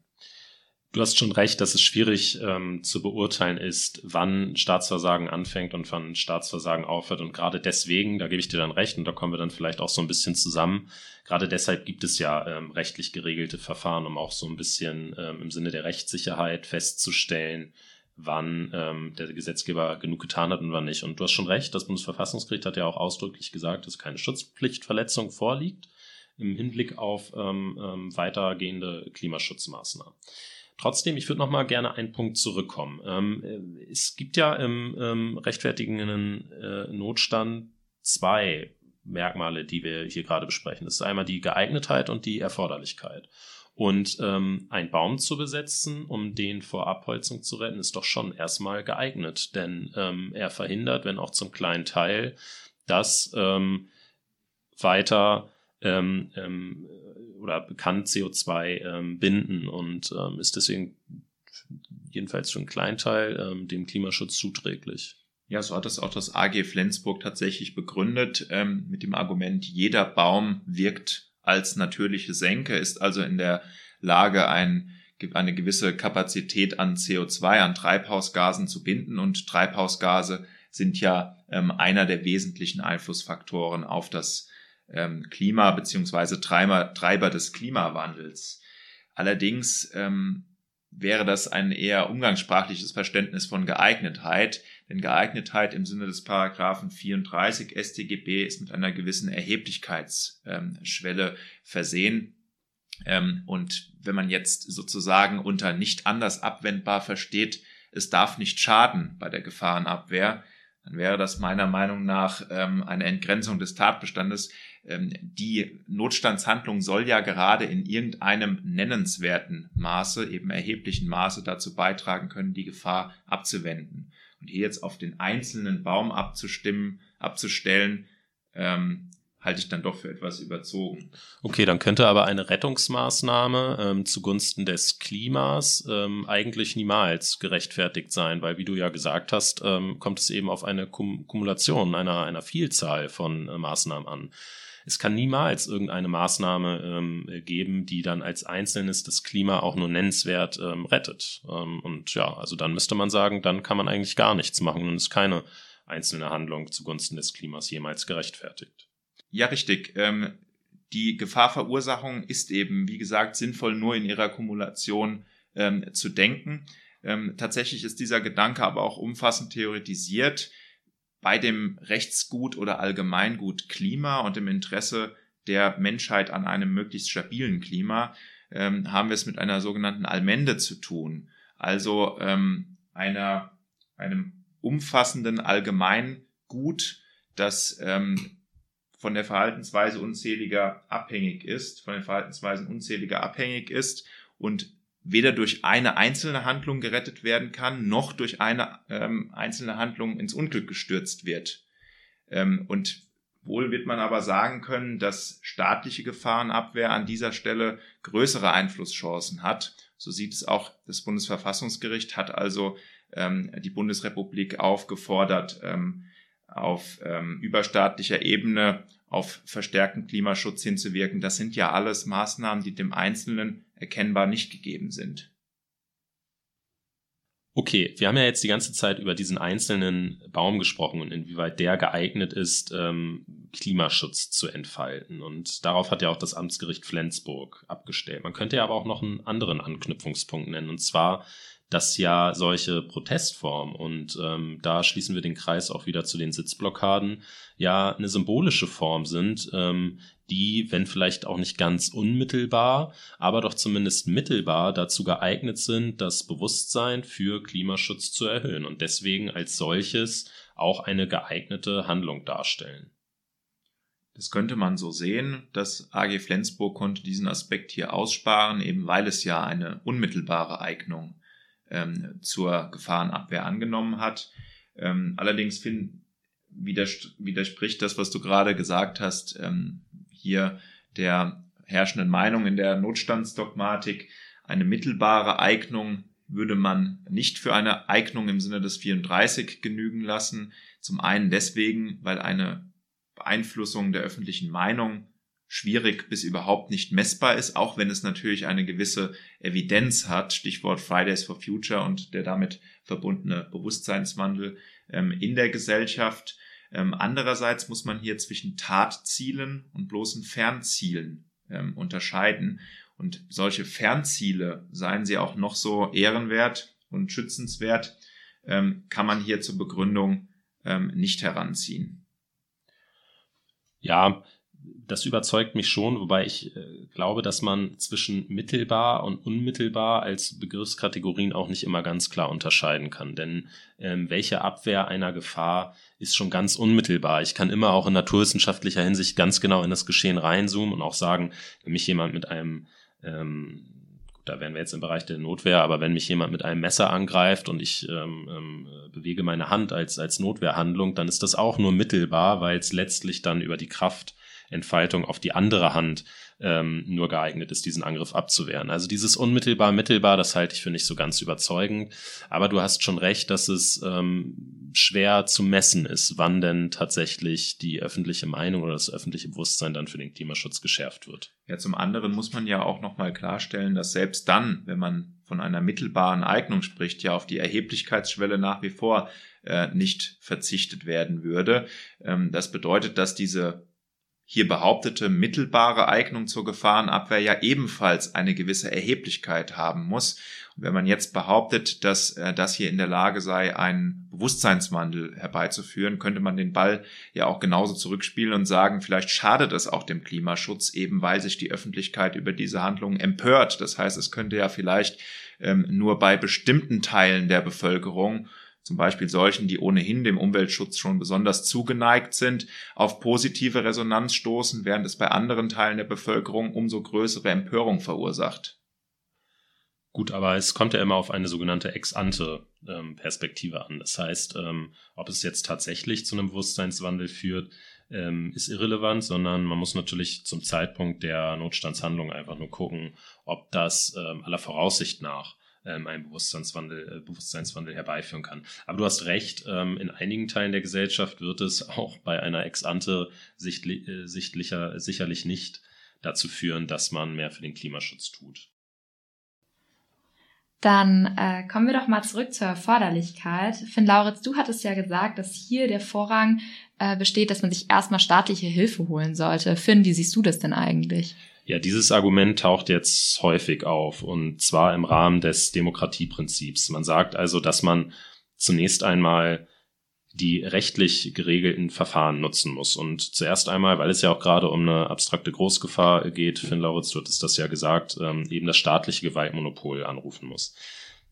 Du hast schon recht, dass es schwierig ähm, zu beurteilen ist, wann Staatsversagen anfängt und wann Staatsversagen aufhört. Und gerade deswegen, da gebe ich dir dann recht, und da kommen wir dann vielleicht auch so ein bisschen zusammen. Gerade deshalb gibt es ja ähm, rechtlich geregelte Verfahren, um auch so ein bisschen ähm, im Sinne der Rechtssicherheit festzustellen, wann ähm, der Gesetzgeber genug getan hat und wann nicht. Und du hast schon recht, das Bundesverfassungsgericht hat ja auch ausdrücklich gesagt, dass keine Schutzpflichtverletzung vorliegt im Hinblick auf ähm, ähm, weitergehende Klimaschutzmaßnahmen. Trotzdem, ich würde noch mal gerne einen Punkt zurückkommen. Ähm, äh, es gibt ja im ähm, rechtfertigenden äh, Notstand zwei Merkmale, die wir hier gerade besprechen. Das ist einmal die Geeignetheit und die Erforderlichkeit. Und ähm, ein Baum zu besetzen, um den vor Abholzung zu retten, ist doch schon erstmal geeignet, denn ähm, er verhindert, wenn auch zum kleinen Teil, dass ähm, weiter ähm, ähm, oder bekannt CO2 ähm, binden und ähm, ist deswegen jedenfalls für einen Kleinteil ähm, dem Klimaschutz zuträglich. Ja, so hat das auch das AG Flensburg tatsächlich begründet ähm, mit dem Argument, jeder Baum wirkt als natürliche Senke, ist also in der Lage, ein, eine gewisse Kapazität an CO2, an Treibhausgasen zu binden und Treibhausgase sind ja ähm, einer der wesentlichen Einflussfaktoren auf das ähm, Klima beziehungsweise Treiber, Treiber des Klimawandels. Allerdings ähm, wäre das ein eher umgangssprachliches Verständnis von Geeignetheit. Denn Geeignetheit im Sinne des Paragraphen 34 StGB ist mit einer gewissen Erheblichkeitsschwelle ähm, versehen. Ähm, und wenn man jetzt sozusagen unter nicht anders abwendbar versteht, es darf nicht schaden bei der Gefahrenabwehr, dann wäre das meiner Meinung nach ähm, eine Entgrenzung des Tatbestandes. Ähm, die Notstandshandlung soll ja gerade in irgendeinem nennenswerten Maße, eben erheblichen Maße dazu beitragen können, die Gefahr abzuwenden. Und hier jetzt auf den einzelnen Baum abzustimmen, abzustellen, ähm, halte ich dann doch für etwas überzogen. Okay, dann könnte aber eine Rettungsmaßnahme ähm, zugunsten des Klimas ähm, eigentlich niemals gerechtfertigt sein, weil wie du ja gesagt hast, ähm, kommt es eben auf eine Kum Kumulation einer, einer Vielzahl von äh, Maßnahmen an. Es kann niemals irgendeine Maßnahme ähm, geben, die dann als Einzelnes das Klima auch nur nennenswert ähm, rettet. Ähm, und ja, also dann müsste man sagen, dann kann man eigentlich gar nichts machen und ist keine einzelne Handlung zugunsten des Klimas jemals gerechtfertigt. Ja, richtig. Ähm, die Gefahrverursachung ist eben, wie gesagt, sinnvoll nur in ihrer Kumulation ähm, zu denken. Ähm, tatsächlich ist dieser Gedanke aber auch umfassend theoretisiert. Bei dem Rechtsgut oder Allgemeingut Klima und im Interesse der Menschheit an einem möglichst stabilen Klima ähm, haben wir es mit einer sogenannten Allmende zu tun. Also ähm, einer, einem umfassenden Allgemeingut, das ähm, von der Verhaltensweise unzähliger abhängig ist, von den Verhaltensweisen unzähliger abhängig ist und weder durch eine einzelne Handlung gerettet werden kann, noch durch eine ähm, einzelne Handlung ins Unglück gestürzt wird. Ähm, und wohl wird man aber sagen können, dass staatliche Gefahrenabwehr an dieser Stelle größere Einflusschancen hat. So sieht es auch das Bundesverfassungsgericht, hat also ähm, die Bundesrepublik aufgefordert, ähm, auf ähm, überstaatlicher Ebene auf verstärkten Klimaschutz hinzuwirken. Das sind ja alles Maßnahmen, die dem Einzelnen erkennbar nicht gegeben sind. Okay, wir haben ja jetzt die ganze Zeit über diesen einzelnen Baum gesprochen und inwieweit der geeignet ist, ähm, Klimaschutz zu entfalten. Und darauf hat ja auch das Amtsgericht Flensburg abgestellt. Man könnte ja aber auch noch einen anderen Anknüpfungspunkt nennen, und zwar dass ja solche Protestformen, und ähm, da schließen wir den Kreis auch wieder zu den Sitzblockaden, ja eine symbolische Form sind, ähm, die, wenn vielleicht auch nicht ganz unmittelbar, aber doch zumindest mittelbar dazu geeignet sind, das Bewusstsein für Klimaschutz zu erhöhen und deswegen als solches auch eine geeignete Handlung darstellen. Das könnte man so sehen. Das AG Flensburg konnte diesen Aspekt hier aussparen, eben weil es ja eine unmittelbare Eignung ähm, zur Gefahrenabwehr angenommen hat. Ähm, allerdings find, widerspricht das, was du gerade gesagt hast, ähm, hier der herrschenden Meinung in der Notstandsdogmatik. Eine mittelbare Eignung würde man nicht für eine Eignung im Sinne des 34 genügen lassen. Zum einen deswegen, weil eine Beeinflussung der öffentlichen Meinung schwierig bis überhaupt nicht messbar ist, auch wenn es natürlich eine gewisse Evidenz hat, Stichwort Fridays for Future und der damit verbundene Bewusstseinswandel ähm, in der Gesellschaft. Ähm, andererseits muss man hier zwischen Tatzielen und bloßen Fernzielen ähm, unterscheiden. Und solche Fernziele, seien sie auch noch so ehrenwert und schützenswert, ähm, kann man hier zur Begründung ähm, nicht heranziehen. Ja, das überzeugt mich schon, wobei ich äh, glaube, dass man zwischen mittelbar und unmittelbar als Begriffskategorien auch nicht immer ganz klar unterscheiden kann. Denn ähm, welche Abwehr einer Gefahr ist schon ganz unmittelbar. Ich kann immer auch in naturwissenschaftlicher Hinsicht ganz genau in das Geschehen reinzoomen und auch sagen, wenn mich jemand mit einem ähm, da wären wir jetzt im Bereich der Notwehr, aber wenn mich jemand mit einem Messer angreift und ich ähm, ähm, bewege meine Hand als, als Notwehrhandlung, dann ist das auch nur mittelbar, weil es letztlich dann über die Kraft Entfaltung auf die andere Hand ähm, nur geeignet ist, diesen Angriff abzuwehren. Also dieses unmittelbar, mittelbar, das halte ich für nicht so ganz überzeugend. Aber du hast schon recht, dass es ähm, schwer zu messen ist, wann denn tatsächlich die öffentliche Meinung oder das öffentliche Bewusstsein dann für den Klimaschutz geschärft wird. Ja, zum anderen muss man ja auch nochmal klarstellen, dass selbst dann, wenn man von einer mittelbaren Eignung spricht, ja auf die Erheblichkeitsschwelle nach wie vor äh, nicht verzichtet werden würde. Ähm, das bedeutet, dass diese hier behauptete mittelbare Eignung zur Gefahrenabwehr ja ebenfalls eine gewisse Erheblichkeit haben muss. Und wenn man jetzt behauptet, dass äh, das hier in der Lage sei, einen Bewusstseinswandel herbeizuführen, könnte man den Ball ja auch genauso zurückspielen und sagen, vielleicht schadet es auch dem Klimaschutz, eben weil sich die Öffentlichkeit über diese Handlungen empört. Das heißt, es könnte ja vielleicht ähm, nur bei bestimmten Teilen der Bevölkerung zum Beispiel solchen, die ohnehin dem Umweltschutz schon besonders zugeneigt sind, auf positive Resonanz stoßen, während es bei anderen Teilen der Bevölkerung umso größere Empörung verursacht. Gut, aber es kommt ja immer auf eine sogenannte Ex-ante-Perspektive an. Das heißt, ähm, ob es jetzt tatsächlich zu einem Bewusstseinswandel führt, ähm, ist irrelevant, sondern man muss natürlich zum Zeitpunkt der Notstandshandlung einfach nur gucken, ob das ähm, aller Voraussicht nach ähm, einen Bewusstseinswandel, äh, Bewusstseinswandel herbeiführen kann. Aber du hast recht, ähm, in einigen Teilen der Gesellschaft wird es auch bei einer Ex-ante sichtli äh, sichtlicher, sicherlich nicht dazu führen, dass man mehr für den Klimaschutz tut. Dann äh, kommen wir doch mal zurück zur Erforderlichkeit. Finn Lauritz, du hattest ja gesagt, dass hier der Vorrang äh, besteht, dass man sich erstmal staatliche Hilfe holen sollte. Finn, wie siehst du das denn eigentlich? Ja, dieses Argument taucht jetzt häufig auf und zwar im Rahmen des Demokratieprinzips. Man sagt also, dass man zunächst einmal die rechtlich geregelten Verfahren nutzen muss. Und zuerst einmal, weil es ja auch gerade um eine abstrakte Großgefahr geht, Finn Lauritz, du hattest das ja gesagt, ähm, eben das staatliche Gewaltmonopol anrufen muss.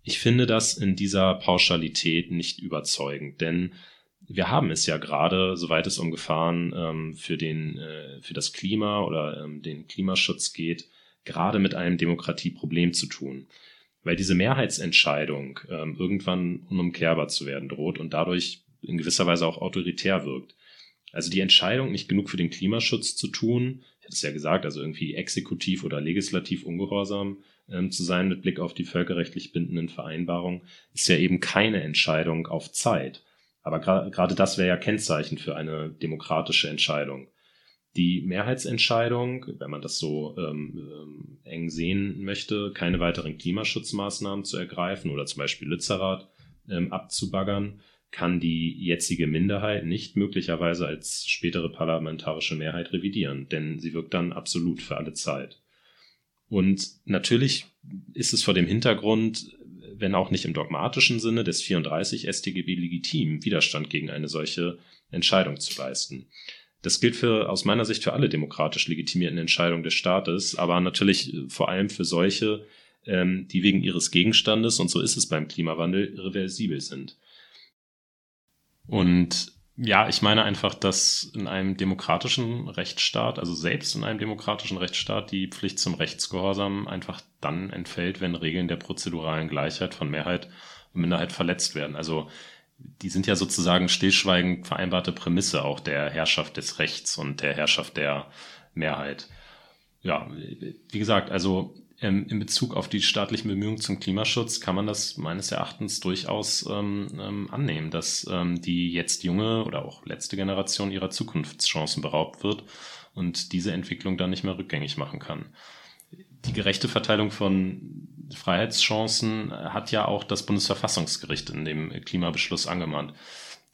Ich finde das in dieser Pauschalität nicht überzeugend, denn wir haben es ja gerade, soweit es um Gefahren ähm, für, den, äh, für das Klima oder ähm, den Klimaschutz geht, gerade mit einem Demokratieproblem zu tun. Weil diese Mehrheitsentscheidung ähm, irgendwann unumkehrbar zu werden droht und dadurch in gewisser Weise auch autoritär wirkt. Also die Entscheidung, nicht genug für den Klimaschutz zu tun, ich hatte es ja gesagt, also irgendwie exekutiv oder legislativ ungehorsam ähm, zu sein mit Blick auf die völkerrechtlich bindenden Vereinbarungen, ist ja eben keine Entscheidung auf Zeit aber gerade das wäre ja Kennzeichen für eine demokratische Entscheidung. Die Mehrheitsentscheidung, wenn man das so ähm, ähm, eng sehen möchte, keine weiteren Klimaschutzmaßnahmen zu ergreifen oder zum Beispiel Lützerath ähm, abzubaggern, kann die jetzige Minderheit nicht möglicherweise als spätere parlamentarische Mehrheit revidieren, denn sie wirkt dann absolut für alle Zeit. Und natürlich ist es vor dem Hintergrund wenn auch nicht im dogmatischen Sinne des 34 StGB legitim, Widerstand gegen eine solche Entscheidung zu leisten. Das gilt für, aus meiner Sicht für alle demokratisch legitimierten Entscheidungen des Staates, aber natürlich äh, vor allem für solche, ähm, die wegen ihres Gegenstandes, und so ist es beim Klimawandel, irreversibel sind. Und ja, ich meine einfach, dass in einem demokratischen Rechtsstaat, also selbst in einem demokratischen Rechtsstaat, die Pflicht zum Rechtsgehorsam einfach dann entfällt, wenn Regeln der prozeduralen Gleichheit von Mehrheit und Minderheit verletzt werden. Also die sind ja sozusagen stillschweigend vereinbarte Prämisse auch der Herrschaft des Rechts und der Herrschaft der Mehrheit. Ja, wie gesagt, also ähm, in Bezug auf die staatlichen Bemühungen zum Klimaschutz kann man das meines Erachtens durchaus ähm, ähm, annehmen, dass ähm, die jetzt junge oder auch letzte Generation ihrer Zukunftschancen beraubt wird und diese Entwicklung dann nicht mehr rückgängig machen kann. Die gerechte Verteilung von Freiheitschancen hat ja auch das Bundesverfassungsgericht in dem Klimabeschluss angemahnt.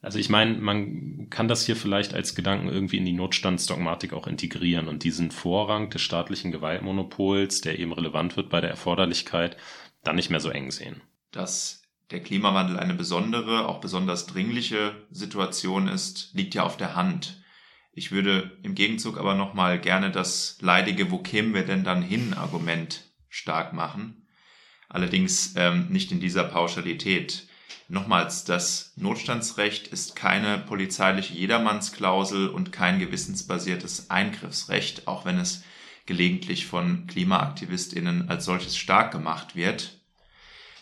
Also ich meine, man kann das hier vielleicht als Gedanken irgendwie in die Notstandsdogmatik auch integrieren und diesen Vorrang des staatlichen Gewaltmonopols, der eben relevant wird bei der Erforderlichkeit, dann nicht mehr so eng sehen. Dass der Klimawandel eine besondere, auch besonders dringliche Situation ist, liegt ja auf der Hand. Ich würde im Gegenzug aber nochmal gerne das leidige Wo kämen wir denn dann hin Argument stark machen. Allerdings ähm, nicht in dieser Pauschalität. Nochmals, das Notstandsrecht ist keine polizeiliche Jedermannsklausel und kein gewissensbasiertes Eingriffsrecht, auch wenn es gelegentlich von Klimaaktivistinnen als solches stark gemacht wird.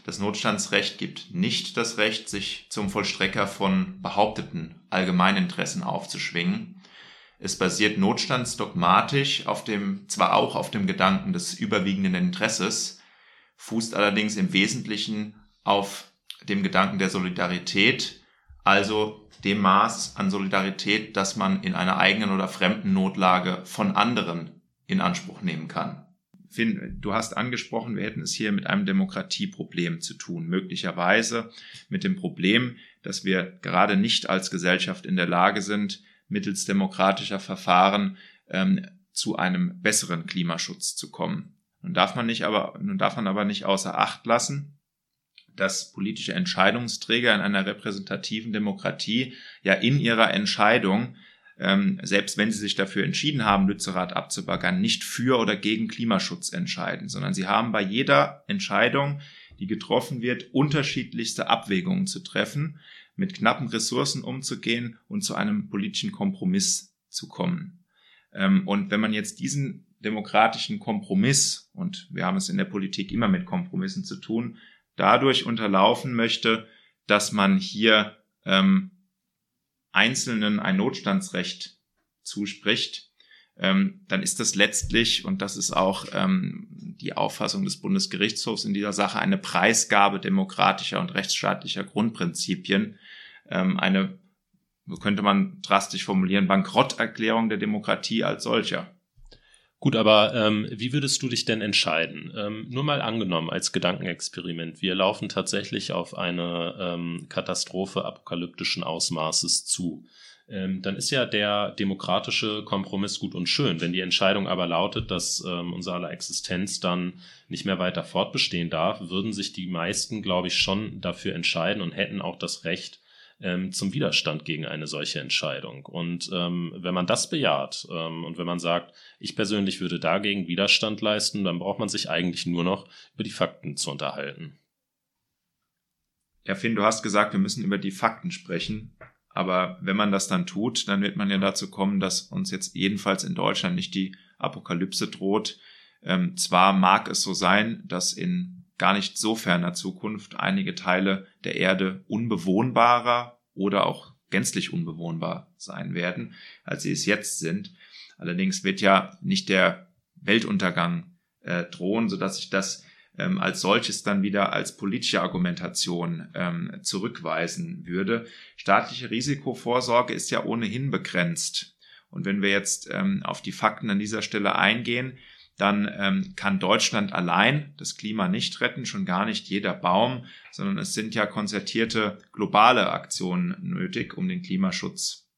Das Notstandsrecht gibt nicht das Recht, sich zum Vollstrecker von behaupteten Allgemeininteressen aufzuschwingen. Es basiert notstandsdogmatisch auf dem, zwar auch auf dem Gedanken des überwiegenden Interesses, fußt allerdings im Wesentlichen auf dem Gedanken der Solidarität, also dem Maß an Solidarität, das man in einer eigenen oder fremden Notlage von anderen in Anspruch nehmen kann. Finn, du hast angesprochen, wir hätten es hier mit einem Demokratieproblem zu tun, möglicherweise mit dem Problem, dass wir gerade nicht als Gesellschaft in der Lage sind, mittels demokratischer Verfahren ähm, zu einem besseren Klimaschutz zu kommen. Nun darf man nicht aber, nun darf man aber nicht außer Acht lassen, dass politische Entscheidungsträger in einer repräsentativen Demokratie ja in ihrer Entscheidung, ähm, selbst wenn sie sich dafür entschieden haben, Lützerath abzubaggern, nicht für oder gegen Klimaschutz entscheiden, sondern sie haben bei jeder Entscheidung, die getroffen wird, unterschiedlichste Abwägungen zu treffen, mit knappen Ressourcen umzugehen und zu einem politischen Kompromiss zu kommen. Ähm, und wenn man jetzt diesen demokratischen Kompromiss, und wir haben es in der Politik immer mit Kompromissen zu tun, dadurch unterlaufen möchte, dass man hier ähm, Einzelnen ein Notstandsrecht zuspricht, ähm, dann ist das letztlich, und das ist auch ähm, die Auffassung des Bundesgerichtshofs in dieser Sache, eine Preisgabe demokratischer und rechtsstaatlicher Grundprinzipien, ähm, eine, könnte man drastisch formulieren, Bankrotterklärung der Demokratie als solcher. Gut, aber ähm, wie würdest du dich denn entscheiden? Ähm, nur mal angenommen als Gedankenexperiment. Wir laufen tatsächlich auf eine ähm, Katastrophe apokalyptischen Ausmaßes zu. Ähm, dann ist ja der demokratische Kompromiss gut und schön. Wenn die Entscheidung aber lautet, dass ähm, unser aller Existenz dann nicht mehr weiter fortbestehen darf, würden sich die meisten, glaube ich, schon dafür entscheiden und hätten auch das Recht, ähm, zum Widerstand gegen eine solche Entscheidung. Und ähm, wenn man das bejaht ähm, und wenn man sagt, ich persönlich würde dagegen Widerstand leisten, dann braucht man sich eigentlich nur noch über die Fakten zu unterhalten. Ja, Finn, du hast gesagt, wir müssen über die Fakten sprechen. Aber wenn man das dann tut, dann wird man ja dazu kommen, dass uns jetzt jedenfalls in Deutschland nicht die Apokalypse droht. Ähm, zwar mag es so sein, dass in gar nicht so ferner Zukunft einige Teile der Erde unbewohnbarer oder auch gänzlich unbewohnbar sein werden, als sie es jetzt sind. Allerdings wird ja nicht der Weltuntergang äh, drohen, sodass ich das ähm, als solches dann wieder als politische Argumentation ähm, zurückweisen würde. Staatliche Risikovorsorge ist ja ohnehin begrenzt. Und wenn wir jetzt ähm, auf die Fakten an dieser Stelle eingehen, dann ähm, kann Deutschland allein das Klima nicht retten, schon gar nicht jeder Baum, sondern es sind ja konzertierte globale Aktionen nötig, um den Klimaschutz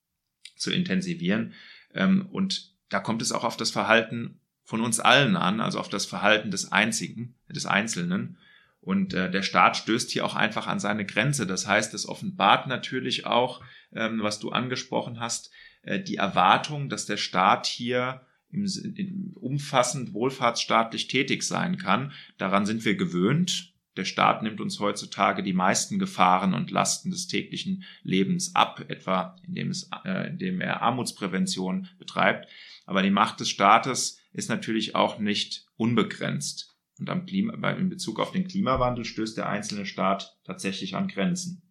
zu intensivieren. Ähm, und da kommt es auch auf das Verhalten von uns allen an, also auf das Verhalten des Einzigen, des Einzelnen. Und äh, der Staat stößt hier auch einfach an seine Grenze. Das heißt, es offenbart natürlich auch, ähm, was du angesprochen hast, äh, die Erwartung, dass der Staat hier im, im umfassend wohlfahrtsstaatlich tätig sein kann. Daran sind wir gewöhnt. Der Staat nimmt uns heutzutage die meisten Gefahren und Lasten des täglichen Lebens ab, etwa indem, es, äh, indem er Armutsprävention betreibt. Aber die Macht des Staates ist natürlich auch nicht unbegrenzt. Und am Klima, in Bezug auf den Klimawandel stößt der einzelne Staat tatsächlich an Grenzen.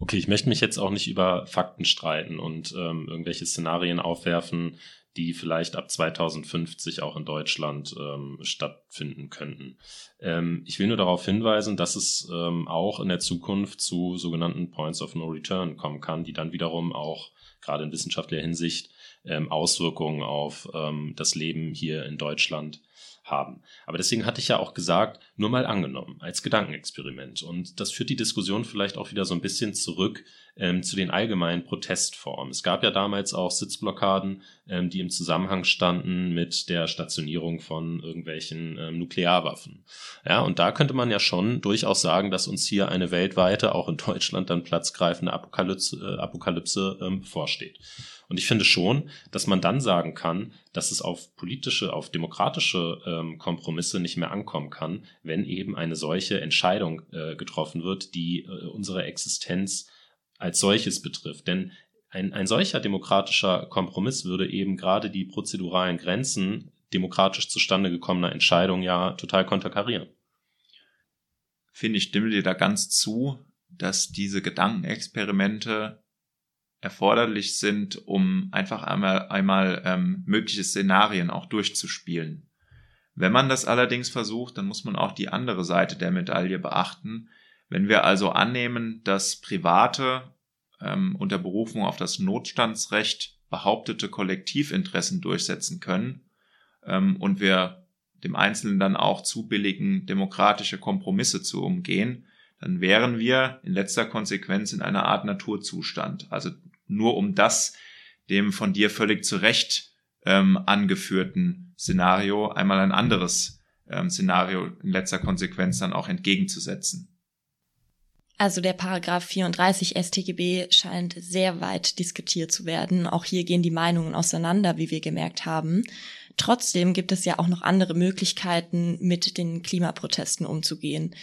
Okay, ich möchte mich jetzt auch nicht über Fakten streiten und ähm, irgendwelche Szenarien aufwerfen, die vielleicht ab 2050 auch in Deutschland ähm, stattfinden könnten. Ähm, ich will nur darauf hinweisen, dass es ähm, auch in der Zukunft zu sogenannten Points of No Return kommen kann, die dann wiederum auch gerade in wissenschaftlicher Hinsicht ähm, Auswirkungen auf ähm, das Leben hier in Deutschland haben. Aber deswegen hatte ich ja auch gesagt, nur mal angenommen, als Gedankenexperiment. Und das führt die Diskussion vielleicht auch wieder so ein bisschen zurück ähm, zu den allgemeinen Protestformen. Es gab ja damals auch Sitzblockaden, ähm, die im Zusammenhang standen mit der Stationierung von irgendwelchen ähm, Nuklearwaffen. Ja, und da könnte man ja schon durchaus sagen, dass uns hier eine weltweite, auch in Deutschland dann platzgreifende Apokalypse, äh, Apokalypse ähm, bevorsteht. Und ich finde schon, dass man dann sagen kann, dass es auf politische, auf demokratische ähm, Kompromisse nicht mehr ankommen kann, wenn eben eine solche Entscheidung äh, getroffen wird, die äh, unsere Existenz als solches betrifft. Denn ein, ein solcher demokratischer Kompromiss würde eben gerade die prozeduralen Grenzen demokratisch zustande gekommener Entscheidungen ja total konterkarieren. Finde ich, stimme dir da ganz zu, dass diese Gedankenexperimente erforderlich sind, um einfach einmal, einmal ähm, mögliche Szenarien auch durchzuspielen. Wenn man das allerdings versucht, dann muss man auch die andere Seite der Medaille beachten. Wenn wir also annehmen, dass private ähm, unter Berufung auf das Notstandsrecht behauptete Kollektivinteressen durchsetzen können ähm, und wir dem Einzelnen dann auch zubilligen, demokratische Kompromisse zu umgehen, dann wären wir in letzter Konsequenz in einer Art Naturzustand. Also nur um das dem von dir völlig zu Recht ähm, angeführten Szenario einmal ein anderes ähm, Szenario in letzter Konsequenz dann auch entgegenzusetzen. Also der Paragraph 34 StGB scheint sehr weit diskutiert zu werden. Auch hier gehen die Meinungen auseinander, wie wir gemerkt haben. Trotzdem gibt es ja auch noch andere Möglichkeiten, mit den Klimaprotesten umzugehen.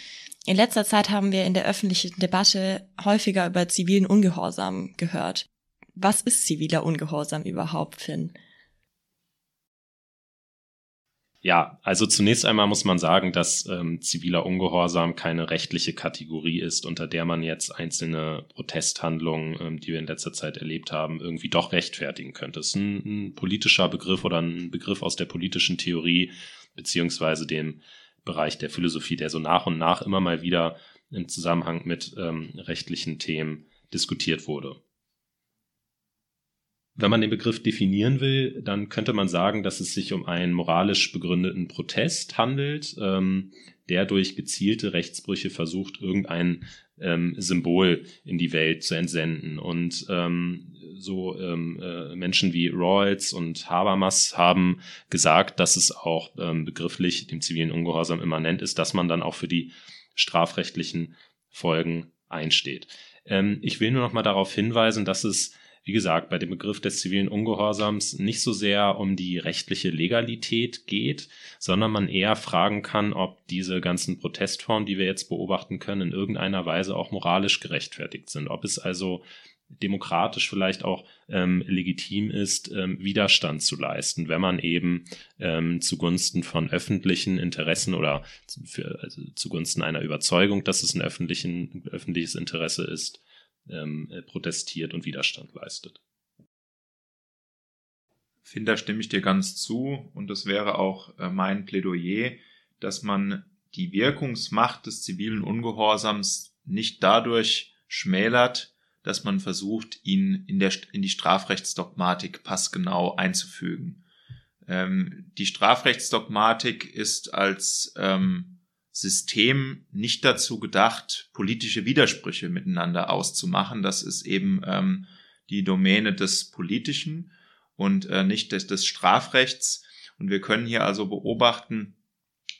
In letzter Zeit haben wir in der öffentlichen Debatte häufiger über zivilen Ungehorsam gehört. Was ist ziviler Ungehorsam überhaupt, Finn? Ja, also zunächst einmal muss man sagen, dass ähm, ziviler Ungehorsam keine rechtliche Kategorie ist, unter der man jetzt einzelne Protesthandlungen, ähm, die wir in letzter Zeit erlebt haben, irgendwie doch rechtfertigen könnte. Es ist ein, ein politischer Begriff oder ein Begriff aus der politischen Theorie beziehungsweise dem Bereich der Philosophie, der so nach und nach immer mal wieder im Zusammenhang mit ähm, rechtlichen Themen diskutiert wurde. Wenn man den Begriff definieren will, dann könnte man sagen, dass es sich um einen moralisch begründeten Protest handelt, ähm, der durch gezielte Rechtsbrüche versucht, irgendein ähm, Symbol in die Welt zu entsenden. Und ähm, so ähm, äh, Menschen wie Rawls und Habermas haben gesagt, dass es auch ähm, begrifflich dem zivilen Ungehorsam immanent ist, dass man dann auch für die strafrechtlichen Folgen einsteht. Ähm, ich will nur noch mal darauf hinweisen, dass es wie gesagt, bei dem Begriff des zivilen Ungehorsams nicht so sehr um die rechtliche Legalität geht, sondern man eher fragen kann, ob diese ganzen Protestformen, die wir jetzt beobachten können, in irgendeiner Weise auch moralisch gerechtfertigt sind. Ob es also demokratisch vielleicht auch ähm, legitim ist, ähm, Widerstand zu leisten, wenn man eben ähm, zugunsten von öffentlichen Interessen oder für, also zugunsten einer Überzeugung, dass es ein öffentlichen, öffentliches Interesse ist, ähm, äh, protestiert und Widerstand leistet. Finde, da stimme ich dir ganz zu und das wäre auch äh, mein Plädoyer, dass man die Wirkungsmacht des zivilen Ungehorsams nicht dadurch schmälert, dass man versucht, ihn in, der, in die Strafrechtsdogmatik passgenau einzufügen. Ähm, die Strafrechtsdogmatik ist als ähm, System nicht dazu gedacht, politische Widersprüche miteinander auszumachen. Das ist eben ähm, die Domäne des Politischen und äh, nicht des, des Strafrechts. Und wir können hier also beobachten,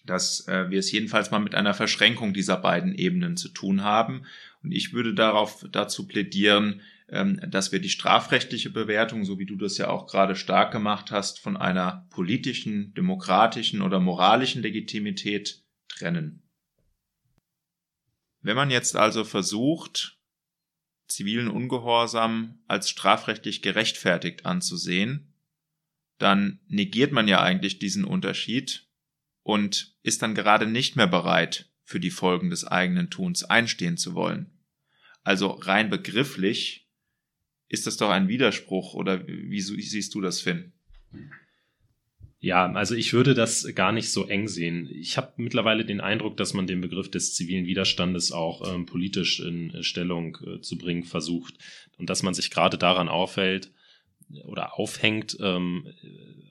dass äh, wir es jedenfalls mal mit einer Verschränkung dieser beiden Ebenen zu tun haben. Und ich würde darauf dazu plädieren, ähm, dass wir die strafrechtliche Bewertung, so wie du das ja auch gerade stark gemacht hast, von einer politischen, demokratischen oder moralischen Legitimität trennen. Wenn man jetzt also versucht, zivilen Ungehorsam als strafrechtlich gerechtfertigt anzusehen, dann negiert man ja eigentlich diesen Unterschied und ist dann gerade nicht mehr bereit, für die Folgen des eigenen Tuns einstehen zu wollen. Also rein begrifflich ist das doch ein Widerspruch oder wie siehst du das, Finn? Ja, also ich würde das gar nicht so eng sehen. Ich habe mittlerweile den Eindruck, dass man den Begriff des zivilen Widerstandes auch ähm, politisch in äh, Stellung äh, zu bringen versucht und dass man sich gerade daran auffällt oder aufhängt ähm,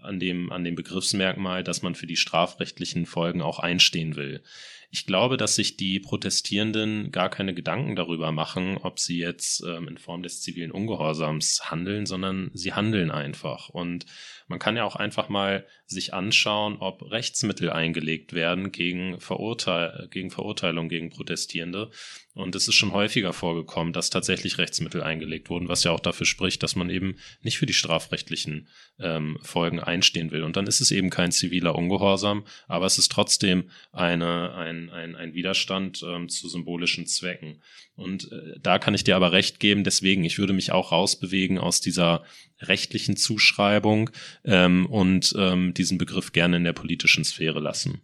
an dem an dem Begriffsmerkmal, dass man für die strafrechtlichen Folgen auch einstehen will. Ich glaube, dass sich die Protestierenden gar keine Gedanken darüber machen, ob sie jetzt ähm, in Form des zivilen Ungehorsams handeln, sondern sie handeln einfach. Und man kann ja auch einfach mal sich anschauen, ob Rechtsmittel eingelegt werden gegen, Verurteil gegen Verurteilung gegen Protestierende. Und es ist schon häufiger vorgekommen, dass tatsächlich Rechtsmittel eingelegt wurden, was ja auch dafür spricht, dass man eben nicht für die strafrechtlichen ähm, Folgen einstehen will. Und dann ist es eben kein ziviler Ungehorsam, aber es ist trotzdem eine, ein, ein, ein Widerstand ähm, zu symbolischen Zwecken. Und äh, da kann ich dir aber recht geben, deswegen, ich würde mich auch rausbewegen aus dieser rechtlichen Zuschreibung ähm, und ähm, diesen Begriff gerne in der politischen Sphäre lassen.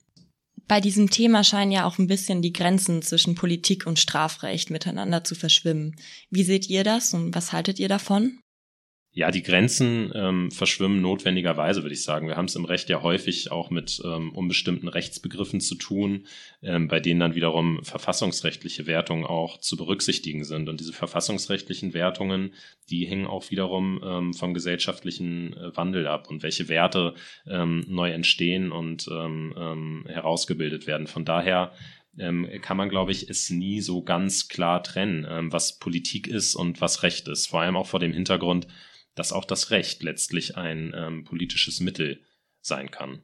Bei diesem Thema scheinen ja auch ein bisschen die Grenzen zwischen Politik und Strafrecht miteinander zu verschwimmen. Wie seht ihr das und was haltet ihr davon? Ja, die Grenzen ähm, verschwimmen notwendigerweise, würde ich sagen. Wir haben es im Recht ja häufig auch mit ähm, unbestimmten Rechtsbegriffen zu tun, ähm, bei denen dann wiederum verfassungsrechtliche Wertungen auch zu berücksichtigen sind. Und diese verfassungsrechtlichen Wertungen, die hängen auch wiederum ähm, vom gesellschaftlichen äh, Wandel ab und welche Werte ähm, neu entstehen und ähm, ähm, herausgebildet werden. Von daher ähm, kann man, glaube ich, es nie so ganz klar trennen, ähm, was Politik ist und was Recht ist. Vor allem auch vor dem Hintergrund, dass auch das Recht letztlich ein ähm, politisches Mittel sein kann.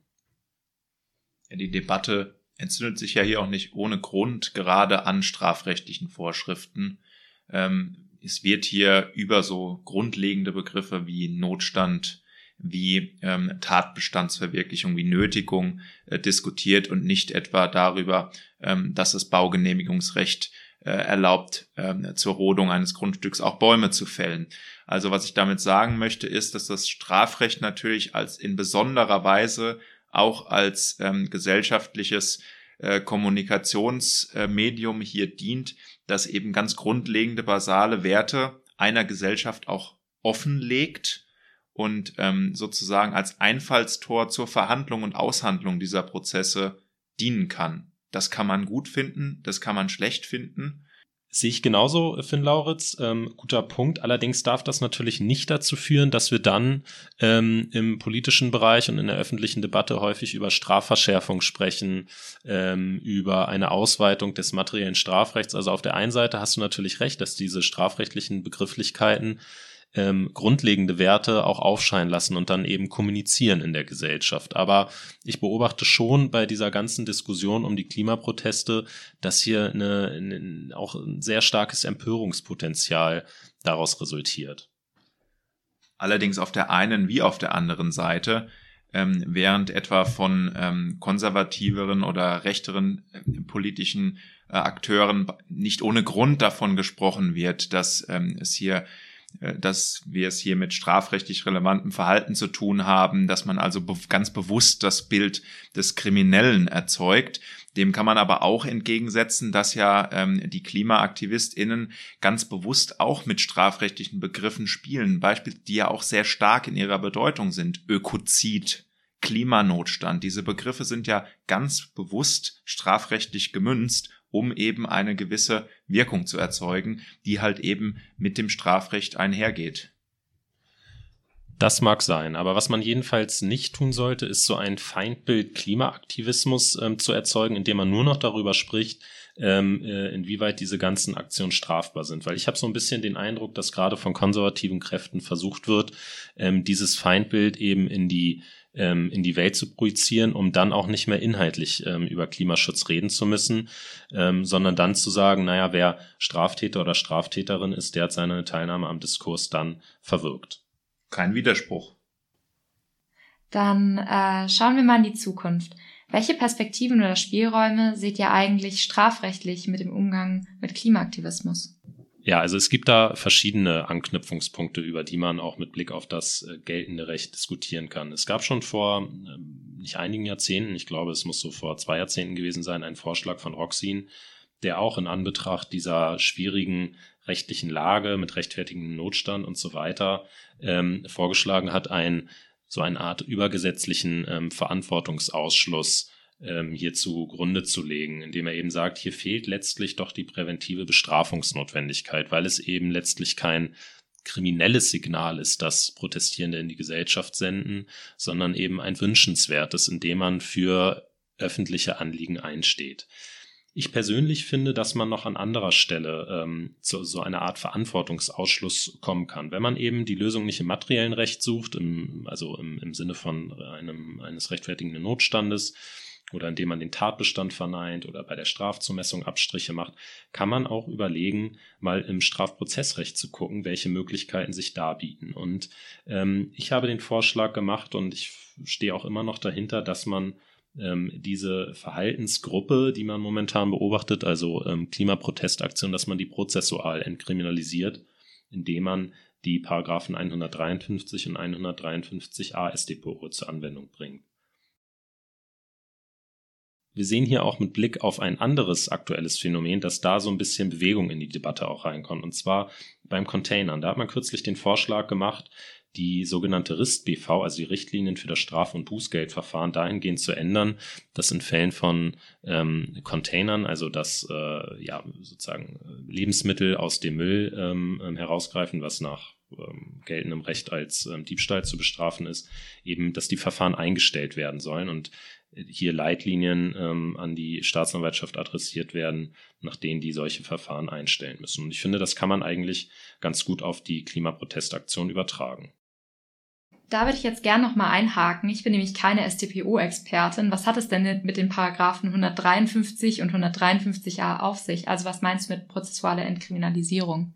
Ja, die Debatte entzündet sich ja hier auch nicht ohne Grund gerade an strafrechtlichen Vorschriften. Ähm, es wird hier über so grundlegende Begriffe wie Notstand, wie ähm, Tatbestandsverwirklichung, wie Nötigung äh, diskutiert und nicht etwa darüber, ähm, dass das Baugenehmigungsrecht äh, erlaubt, ähm, zur Rodung eines Grundstücks auch Bäume zu fällen. Also was ich damit sagen möchte, ist, dass das Strafrecht natürlich als in besonderer Weise auch als ähm, gesellschaftliches äh, Kommunikationsmedium hier dient, das eben ganz grundlegende basale Werte einer Gesellschaft auch offenlegt und ähm, sozusagen als Einfallstor zur Verhandlung und Aushandlung dieser Prozesse dienen kann. Das kann man gut finden, das kann man schlecht finden. Sehe ich genauso, Finn Lauritz. Ähm, guter Punkt. Allerdings darf das natürlich nicht dazu führen, dass wir dann ähm, im politischen Bereich und in der öffentlichen Debatte häufig über Strafverschärfung sprechen, ähm, über eine Ausweitung des materiellen Strafrechts. Also auf der einen Seite hast du natürlich recht, dass diese strafrechtlichen Begrifflichkeiten ähm, grundlegende Werte auch aufscheinen lassen und dann eben kommunizieren in der Gesellschaft. Aber ich beobachte schon bei dieser ganzen Diskussion um die Klimaproteste, dass hier eine, eine, auch ein sehr starkes Empörungspotenzial daraus resultiert. Allerdings auf der einen wie auf der anderen Seite ähm, während etwa von ähm, konservativeren oder rechteren äh, politischen äh, Akteuren nicht ohne Grund davon gesprochen wird, dass ähm, es hier dass wir es hier mit strafrechtlich relevantem Verhalten zu tun haben, dass man also be ganz bewusst das Bild des Kriminellen erzeugt. Dem kann man aber auch entgegensetzen, dass ja ähm, die KlimaaktivistInnen ganz bewusst auch mit strafrechtlichen Begriffen spielen, Beispiel, die ja auch sehr stark in ihrer Bedeutung sind. Ökozid, Klimanotstand. Diese Begriffe sind ja ganz bewusst strafrechtlich gemünzt um eben eine gewisse Wirkung zu erzeugen, die halt eben mit dem Strafrecht einhergeht. Das mag sein, aber was man jedenfalls nicht tun sollte, ist so ein Feindbild Klimaaktivismus ähm, zu erzeugen, indem man nur noch darüber spricht, ähm, äh, inwieweit diese ganzen Aktionen strafbar sind. Weil ich habe so ein bisschen den Eindruck, dass gerade von konservativen Kräften versucht wird, ähm, dieses Feindbild eben in die ähm, in die Welt zu projizieren, um dann auch nicht mehr inhaltlich ähm, über Klimaschutz reden zu müssen, ähm, sondern dann zu sagen, naja, wer Straftäter oder Straftäterin ist, der hat seine Teilnahme am Diskurs dann verwirkt. Kein Widerspruch. Dann äh, schauen wir mal in die Zukunft. Welche Perspektiven oder Spielräume seht ihr eigentlich strafrechtlich mit dem Umgang mit Klimaaktivismus? Ja, also es gibt da verschiedene Anknüpfungspunkte, über die man auch mit Blick auf das äh, geltende Recht diskutieren kann. Es gab schon vor ähm, nicht einigen Jahrzehnten, ich glaube, es muss so vor zwei Jahrzehnten gewesen sein, einen Vorschlag von Roxin, der auch in Anbetracht dieser schwierigen rechtlichen Lage mit rechtfertigenden Notstand und so weiter ähm, vorgeschlagen hat, ein so eine Art übergesetzlichen ähm, Verantwortungsausschluss ähm, hier zugrunde zu legen, indem er eben sagt, hier fehlt letztlich doch die präventive Bestrafungsnotwendigkeit, weil es eben letztlich kein kriminelles Signal ist, das Protestierende in die Gesellschaft senden, sondern eben ein wünschenswertes, indem man für öffentliche Anliegen einsteht. Ich persönlich finde, dass man noch an anderer Stelle ähm, zu so einer Art Verantwortungsausschluss kommen kann. Wenn man eben die Lösung nicht im materiellen Recht sucht, im, also im, im Sinne von einem, eines rechtfertigenden Notstandes, oder indem man den Tatbestand verneint oder bei der Strafzumessung Abstriche macht, kann man auch überlegen, mal im Strafprozessrecht zu gucken, welche Möglichkeiten sich da bieten. Und ähm, ich habe den Vorschlag gemacht und ich stehe auch immer noch dahinter, dass man ähm, diese Verhaltensgruppe, die man momentan beobachtet, also ähm, Klimaprotestaktion, dass man die prozessual entkriminalisiert, indem man die Paragraphen 153 und 153a StPO zur Anwendung bringt. Wir sehen hier auch mit Blick auf ein anderes aktuelles Phänomen, dass da so ein bisschen Bewegung in die Debatte auch reinkommt. Und zwar beim Containern. Da hat man kürzlich den Vorschlag gemacht, die sogenannte RIST-BV, also die Richtlinien für das Straf- und Bußgeldverfahren, dahingehend zu ändern, dass in Fällen von ähm, Containern, also dass äh, ja sozusagen äh, Lebensmittel aus dem Müll ähm, ähm, herausgreifen, was nach ähm, geltendem Recht als ähm, Diebstahl zu bestrafen ist, eben, dass die Verfahren eingestellt werden sollen und hier Leitlinien ähm, an die Staatsanwaltschaft adressiert werden, nach denen die solche Verfahren einstellen müssen. Und ich finde, das kann man eigentlich ganz gut auf die Klimaprotestaktion übertragen. Da würde ich jetzt gern noch mal einhaken. Ich bin nämlich keine StPO-Expertin. Was hat es denn mit den Paragraphen 153 und 153a auf sich? Also was meinst du mit prozessualer Entkriminalisierung?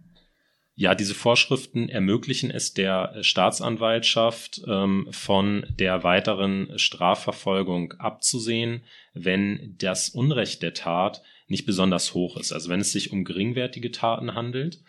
Ja, diese Vorschriften ermöglichen es der Staatsanwaltschaft, ähm, von der weiteren Strafverfolgung abzusehen, wenn das Unrecht der Tat nicht besonders hoch ist. Also wenn es sich um geringwertige Taten handelt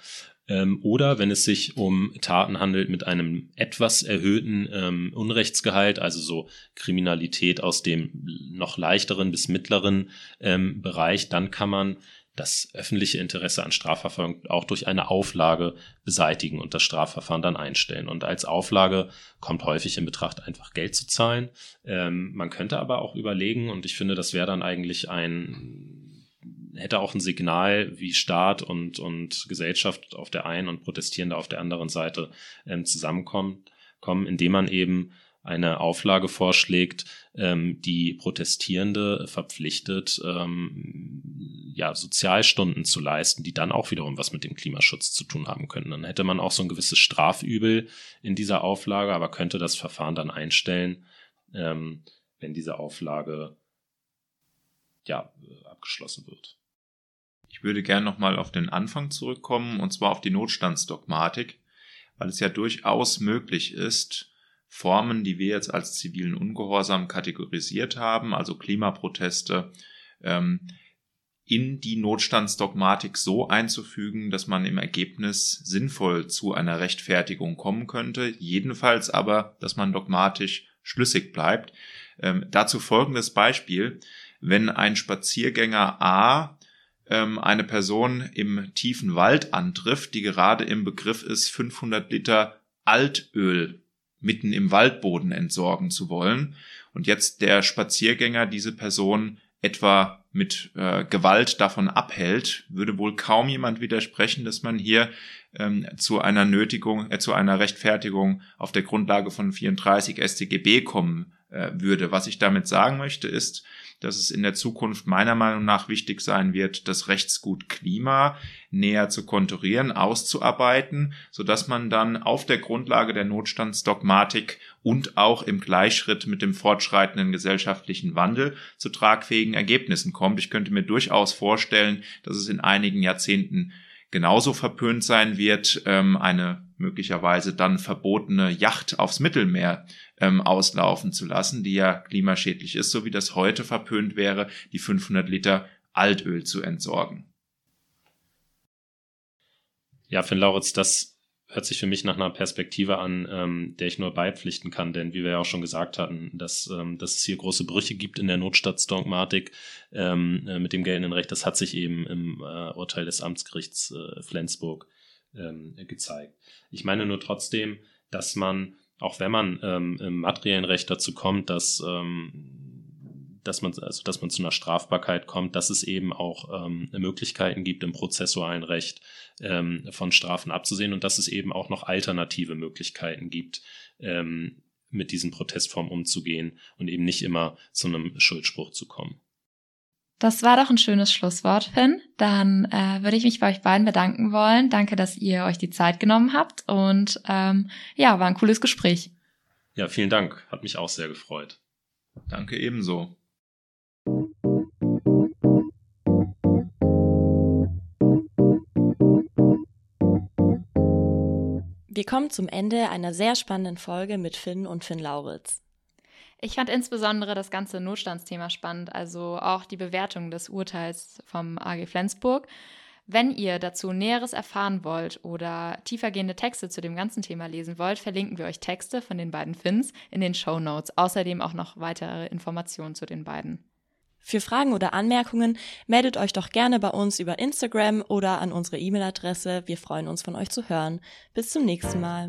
ähm, oder wenn es sich um Taten handelt mit einem etwas erhöhten ähm, Unrechtsgehalt, also so Kriminalität aus dem noch leichteren bis mittleren Bereich, dann kann man das öffentliche Interesse an Strafverfolgung auch durch eine Auflage beseitigen und das Strafverfahren dann einstellen. Und als Auflage kommt häufig in Betracht, einfach Geld zu zahlen. Ähm, man könnte aber auch überlegen, und ich finde, das wäre dann eigentlich ein, hätte auch ein Signal, wie Staat und, und Gesellschaft auf der einen und Protestierende auf der anderen Seite ähm, zusammenkommen, kommen, indem man eben eine Auflage vorschlägt, ähm, die Protestierende verpflichtet, ähm, ja, Sozialstunden zu leisten, die dann auch wiederum was mit dem Klimaschutz zu tun haben können. Dann hätte man auch so ein gewisses Strafübel in dieser Auflage, aber könnte das Verfahren dann einstellen, ähm, wenn diese Auflage ja, abgeschlossen wird. Ich würde gerne nochmal auf den Anfang zurückkommen, und zwar auf die Notstandsdogmatik, weil es ja durchaus möglich ist, Formen, die wir jetzt als zivilen Ungehorsam kategorisiert haben, also Klimaproteste, ähm, in die Notstandsdogmatik so einzufügen, dass man im Ergebnis sinnvoll zu einer Rechtfertigung kommen könnte, jedenfalls aber, dass man dogmatisch schlüssig bleibt. Ähm, dazu folgendes Beispiel. Wenn ein Spaziergänger A ähm, eine Person im tiefen Wald antrifft, die gerade im Begriff ist, 500 Liter Altöl mitten im Waldboden entsorgen zu wollen und jetzt der Spaziergänger diese Person etwa mit äh, Gewalt davon abhält, würde wohl kaum jemand widersprechen, dass man hier ähm, zu einer Nötigung, äh, zu einer Rechtfertigung auf der Grundlage von 34 StGB kommen äh, würde. Was ich damit sagen möchte, ist, dass es in der Zukunft meiner Meinung nach wichtig sein wird, das Rechtsgut Klima näher zu konturieren, auszuarbeiten, so dass man dann auf der Grundlage der Notstandsdogmatik und auch im Gleichschritt mit dem fortschreitenden gesellschaftlichen Wandel zu tragfähigen Ergebnissen kommt. Ich könnte mir durchaus vorstellen, dass es in einigen Jahrzehnten genauso verpönt sein wird, ähm, eine möglicherweise dann verbotene Yacht aufs Mittelmeer ähm, auslaufen zu lassen, die ja klimaschädlich ist, so wie das heute verpönt wäre, die 500 Liter Altöl zu entsorgen. Ja, Finn Lauritz, das hört sich für mich nach einer Perspektive an, ähm, der ich nur beipflichten kann, denn wie wir ja auch schon gesagt hatten, dass, ähm, dass es hier große Brüche gibt in der Notstandsdogmatik ähm, äh, mit dem geltenden Recht, das hat sich eben im äh, Urteil des Amtsgerichts äh, Flensburg ähm, gezeigt. Ich meine nur trotzdem, dass man auch wenn man ähm, im materiellen Recht dazu kommt, dass, ähm, dass, man, also dass man zu einer Strafbarkeit kommt, dass es eben auch ähm, Möglichkeiten gibt, im prozessualen Recht ähm, von Strafen abzusehen und dass es eben auch noch alternative Möglichkeiten gibt, ähm, mit diesen Protestformen umzugehen und eben nicht immer zu einem Schuldspruch zu kommen. Das war doch ein schönes Schlusswort, Finn. Dann äh, würde ich mich bei euch beiden bedanken wollen. Danke, dass ihr euch die Zeit genommen habt. Und ähm, ja, war ein cooles Gespräch. Ja, vielen Dank. Hat mich auch sehr gefreut. Danke ebenso. Wir kommen zum Ende einer sehr spannenden Folge mit Finn und Finn Lauritz. Ich fand insbesondere das ganze Notstandsthema spannend, also auch die Bewertung des Urteils vom AG Flensburg. Wenn ihr dazu Näheres erfahren wollt oder tiefergehende Texte zu dem ganzen Thema lesen wollt, verlinken wir euch Texte von den beiden Fins in den Show Notes. Außerdem auch noch weitere Informationen zu den beiden. Für Fragen oder Anmerkungen meldet euch doch gerne bei uns über Instagram oder an unsere E-Mail-Adresse. Wir freuen uns von euch zu hören. Bis zum nächsten Mal.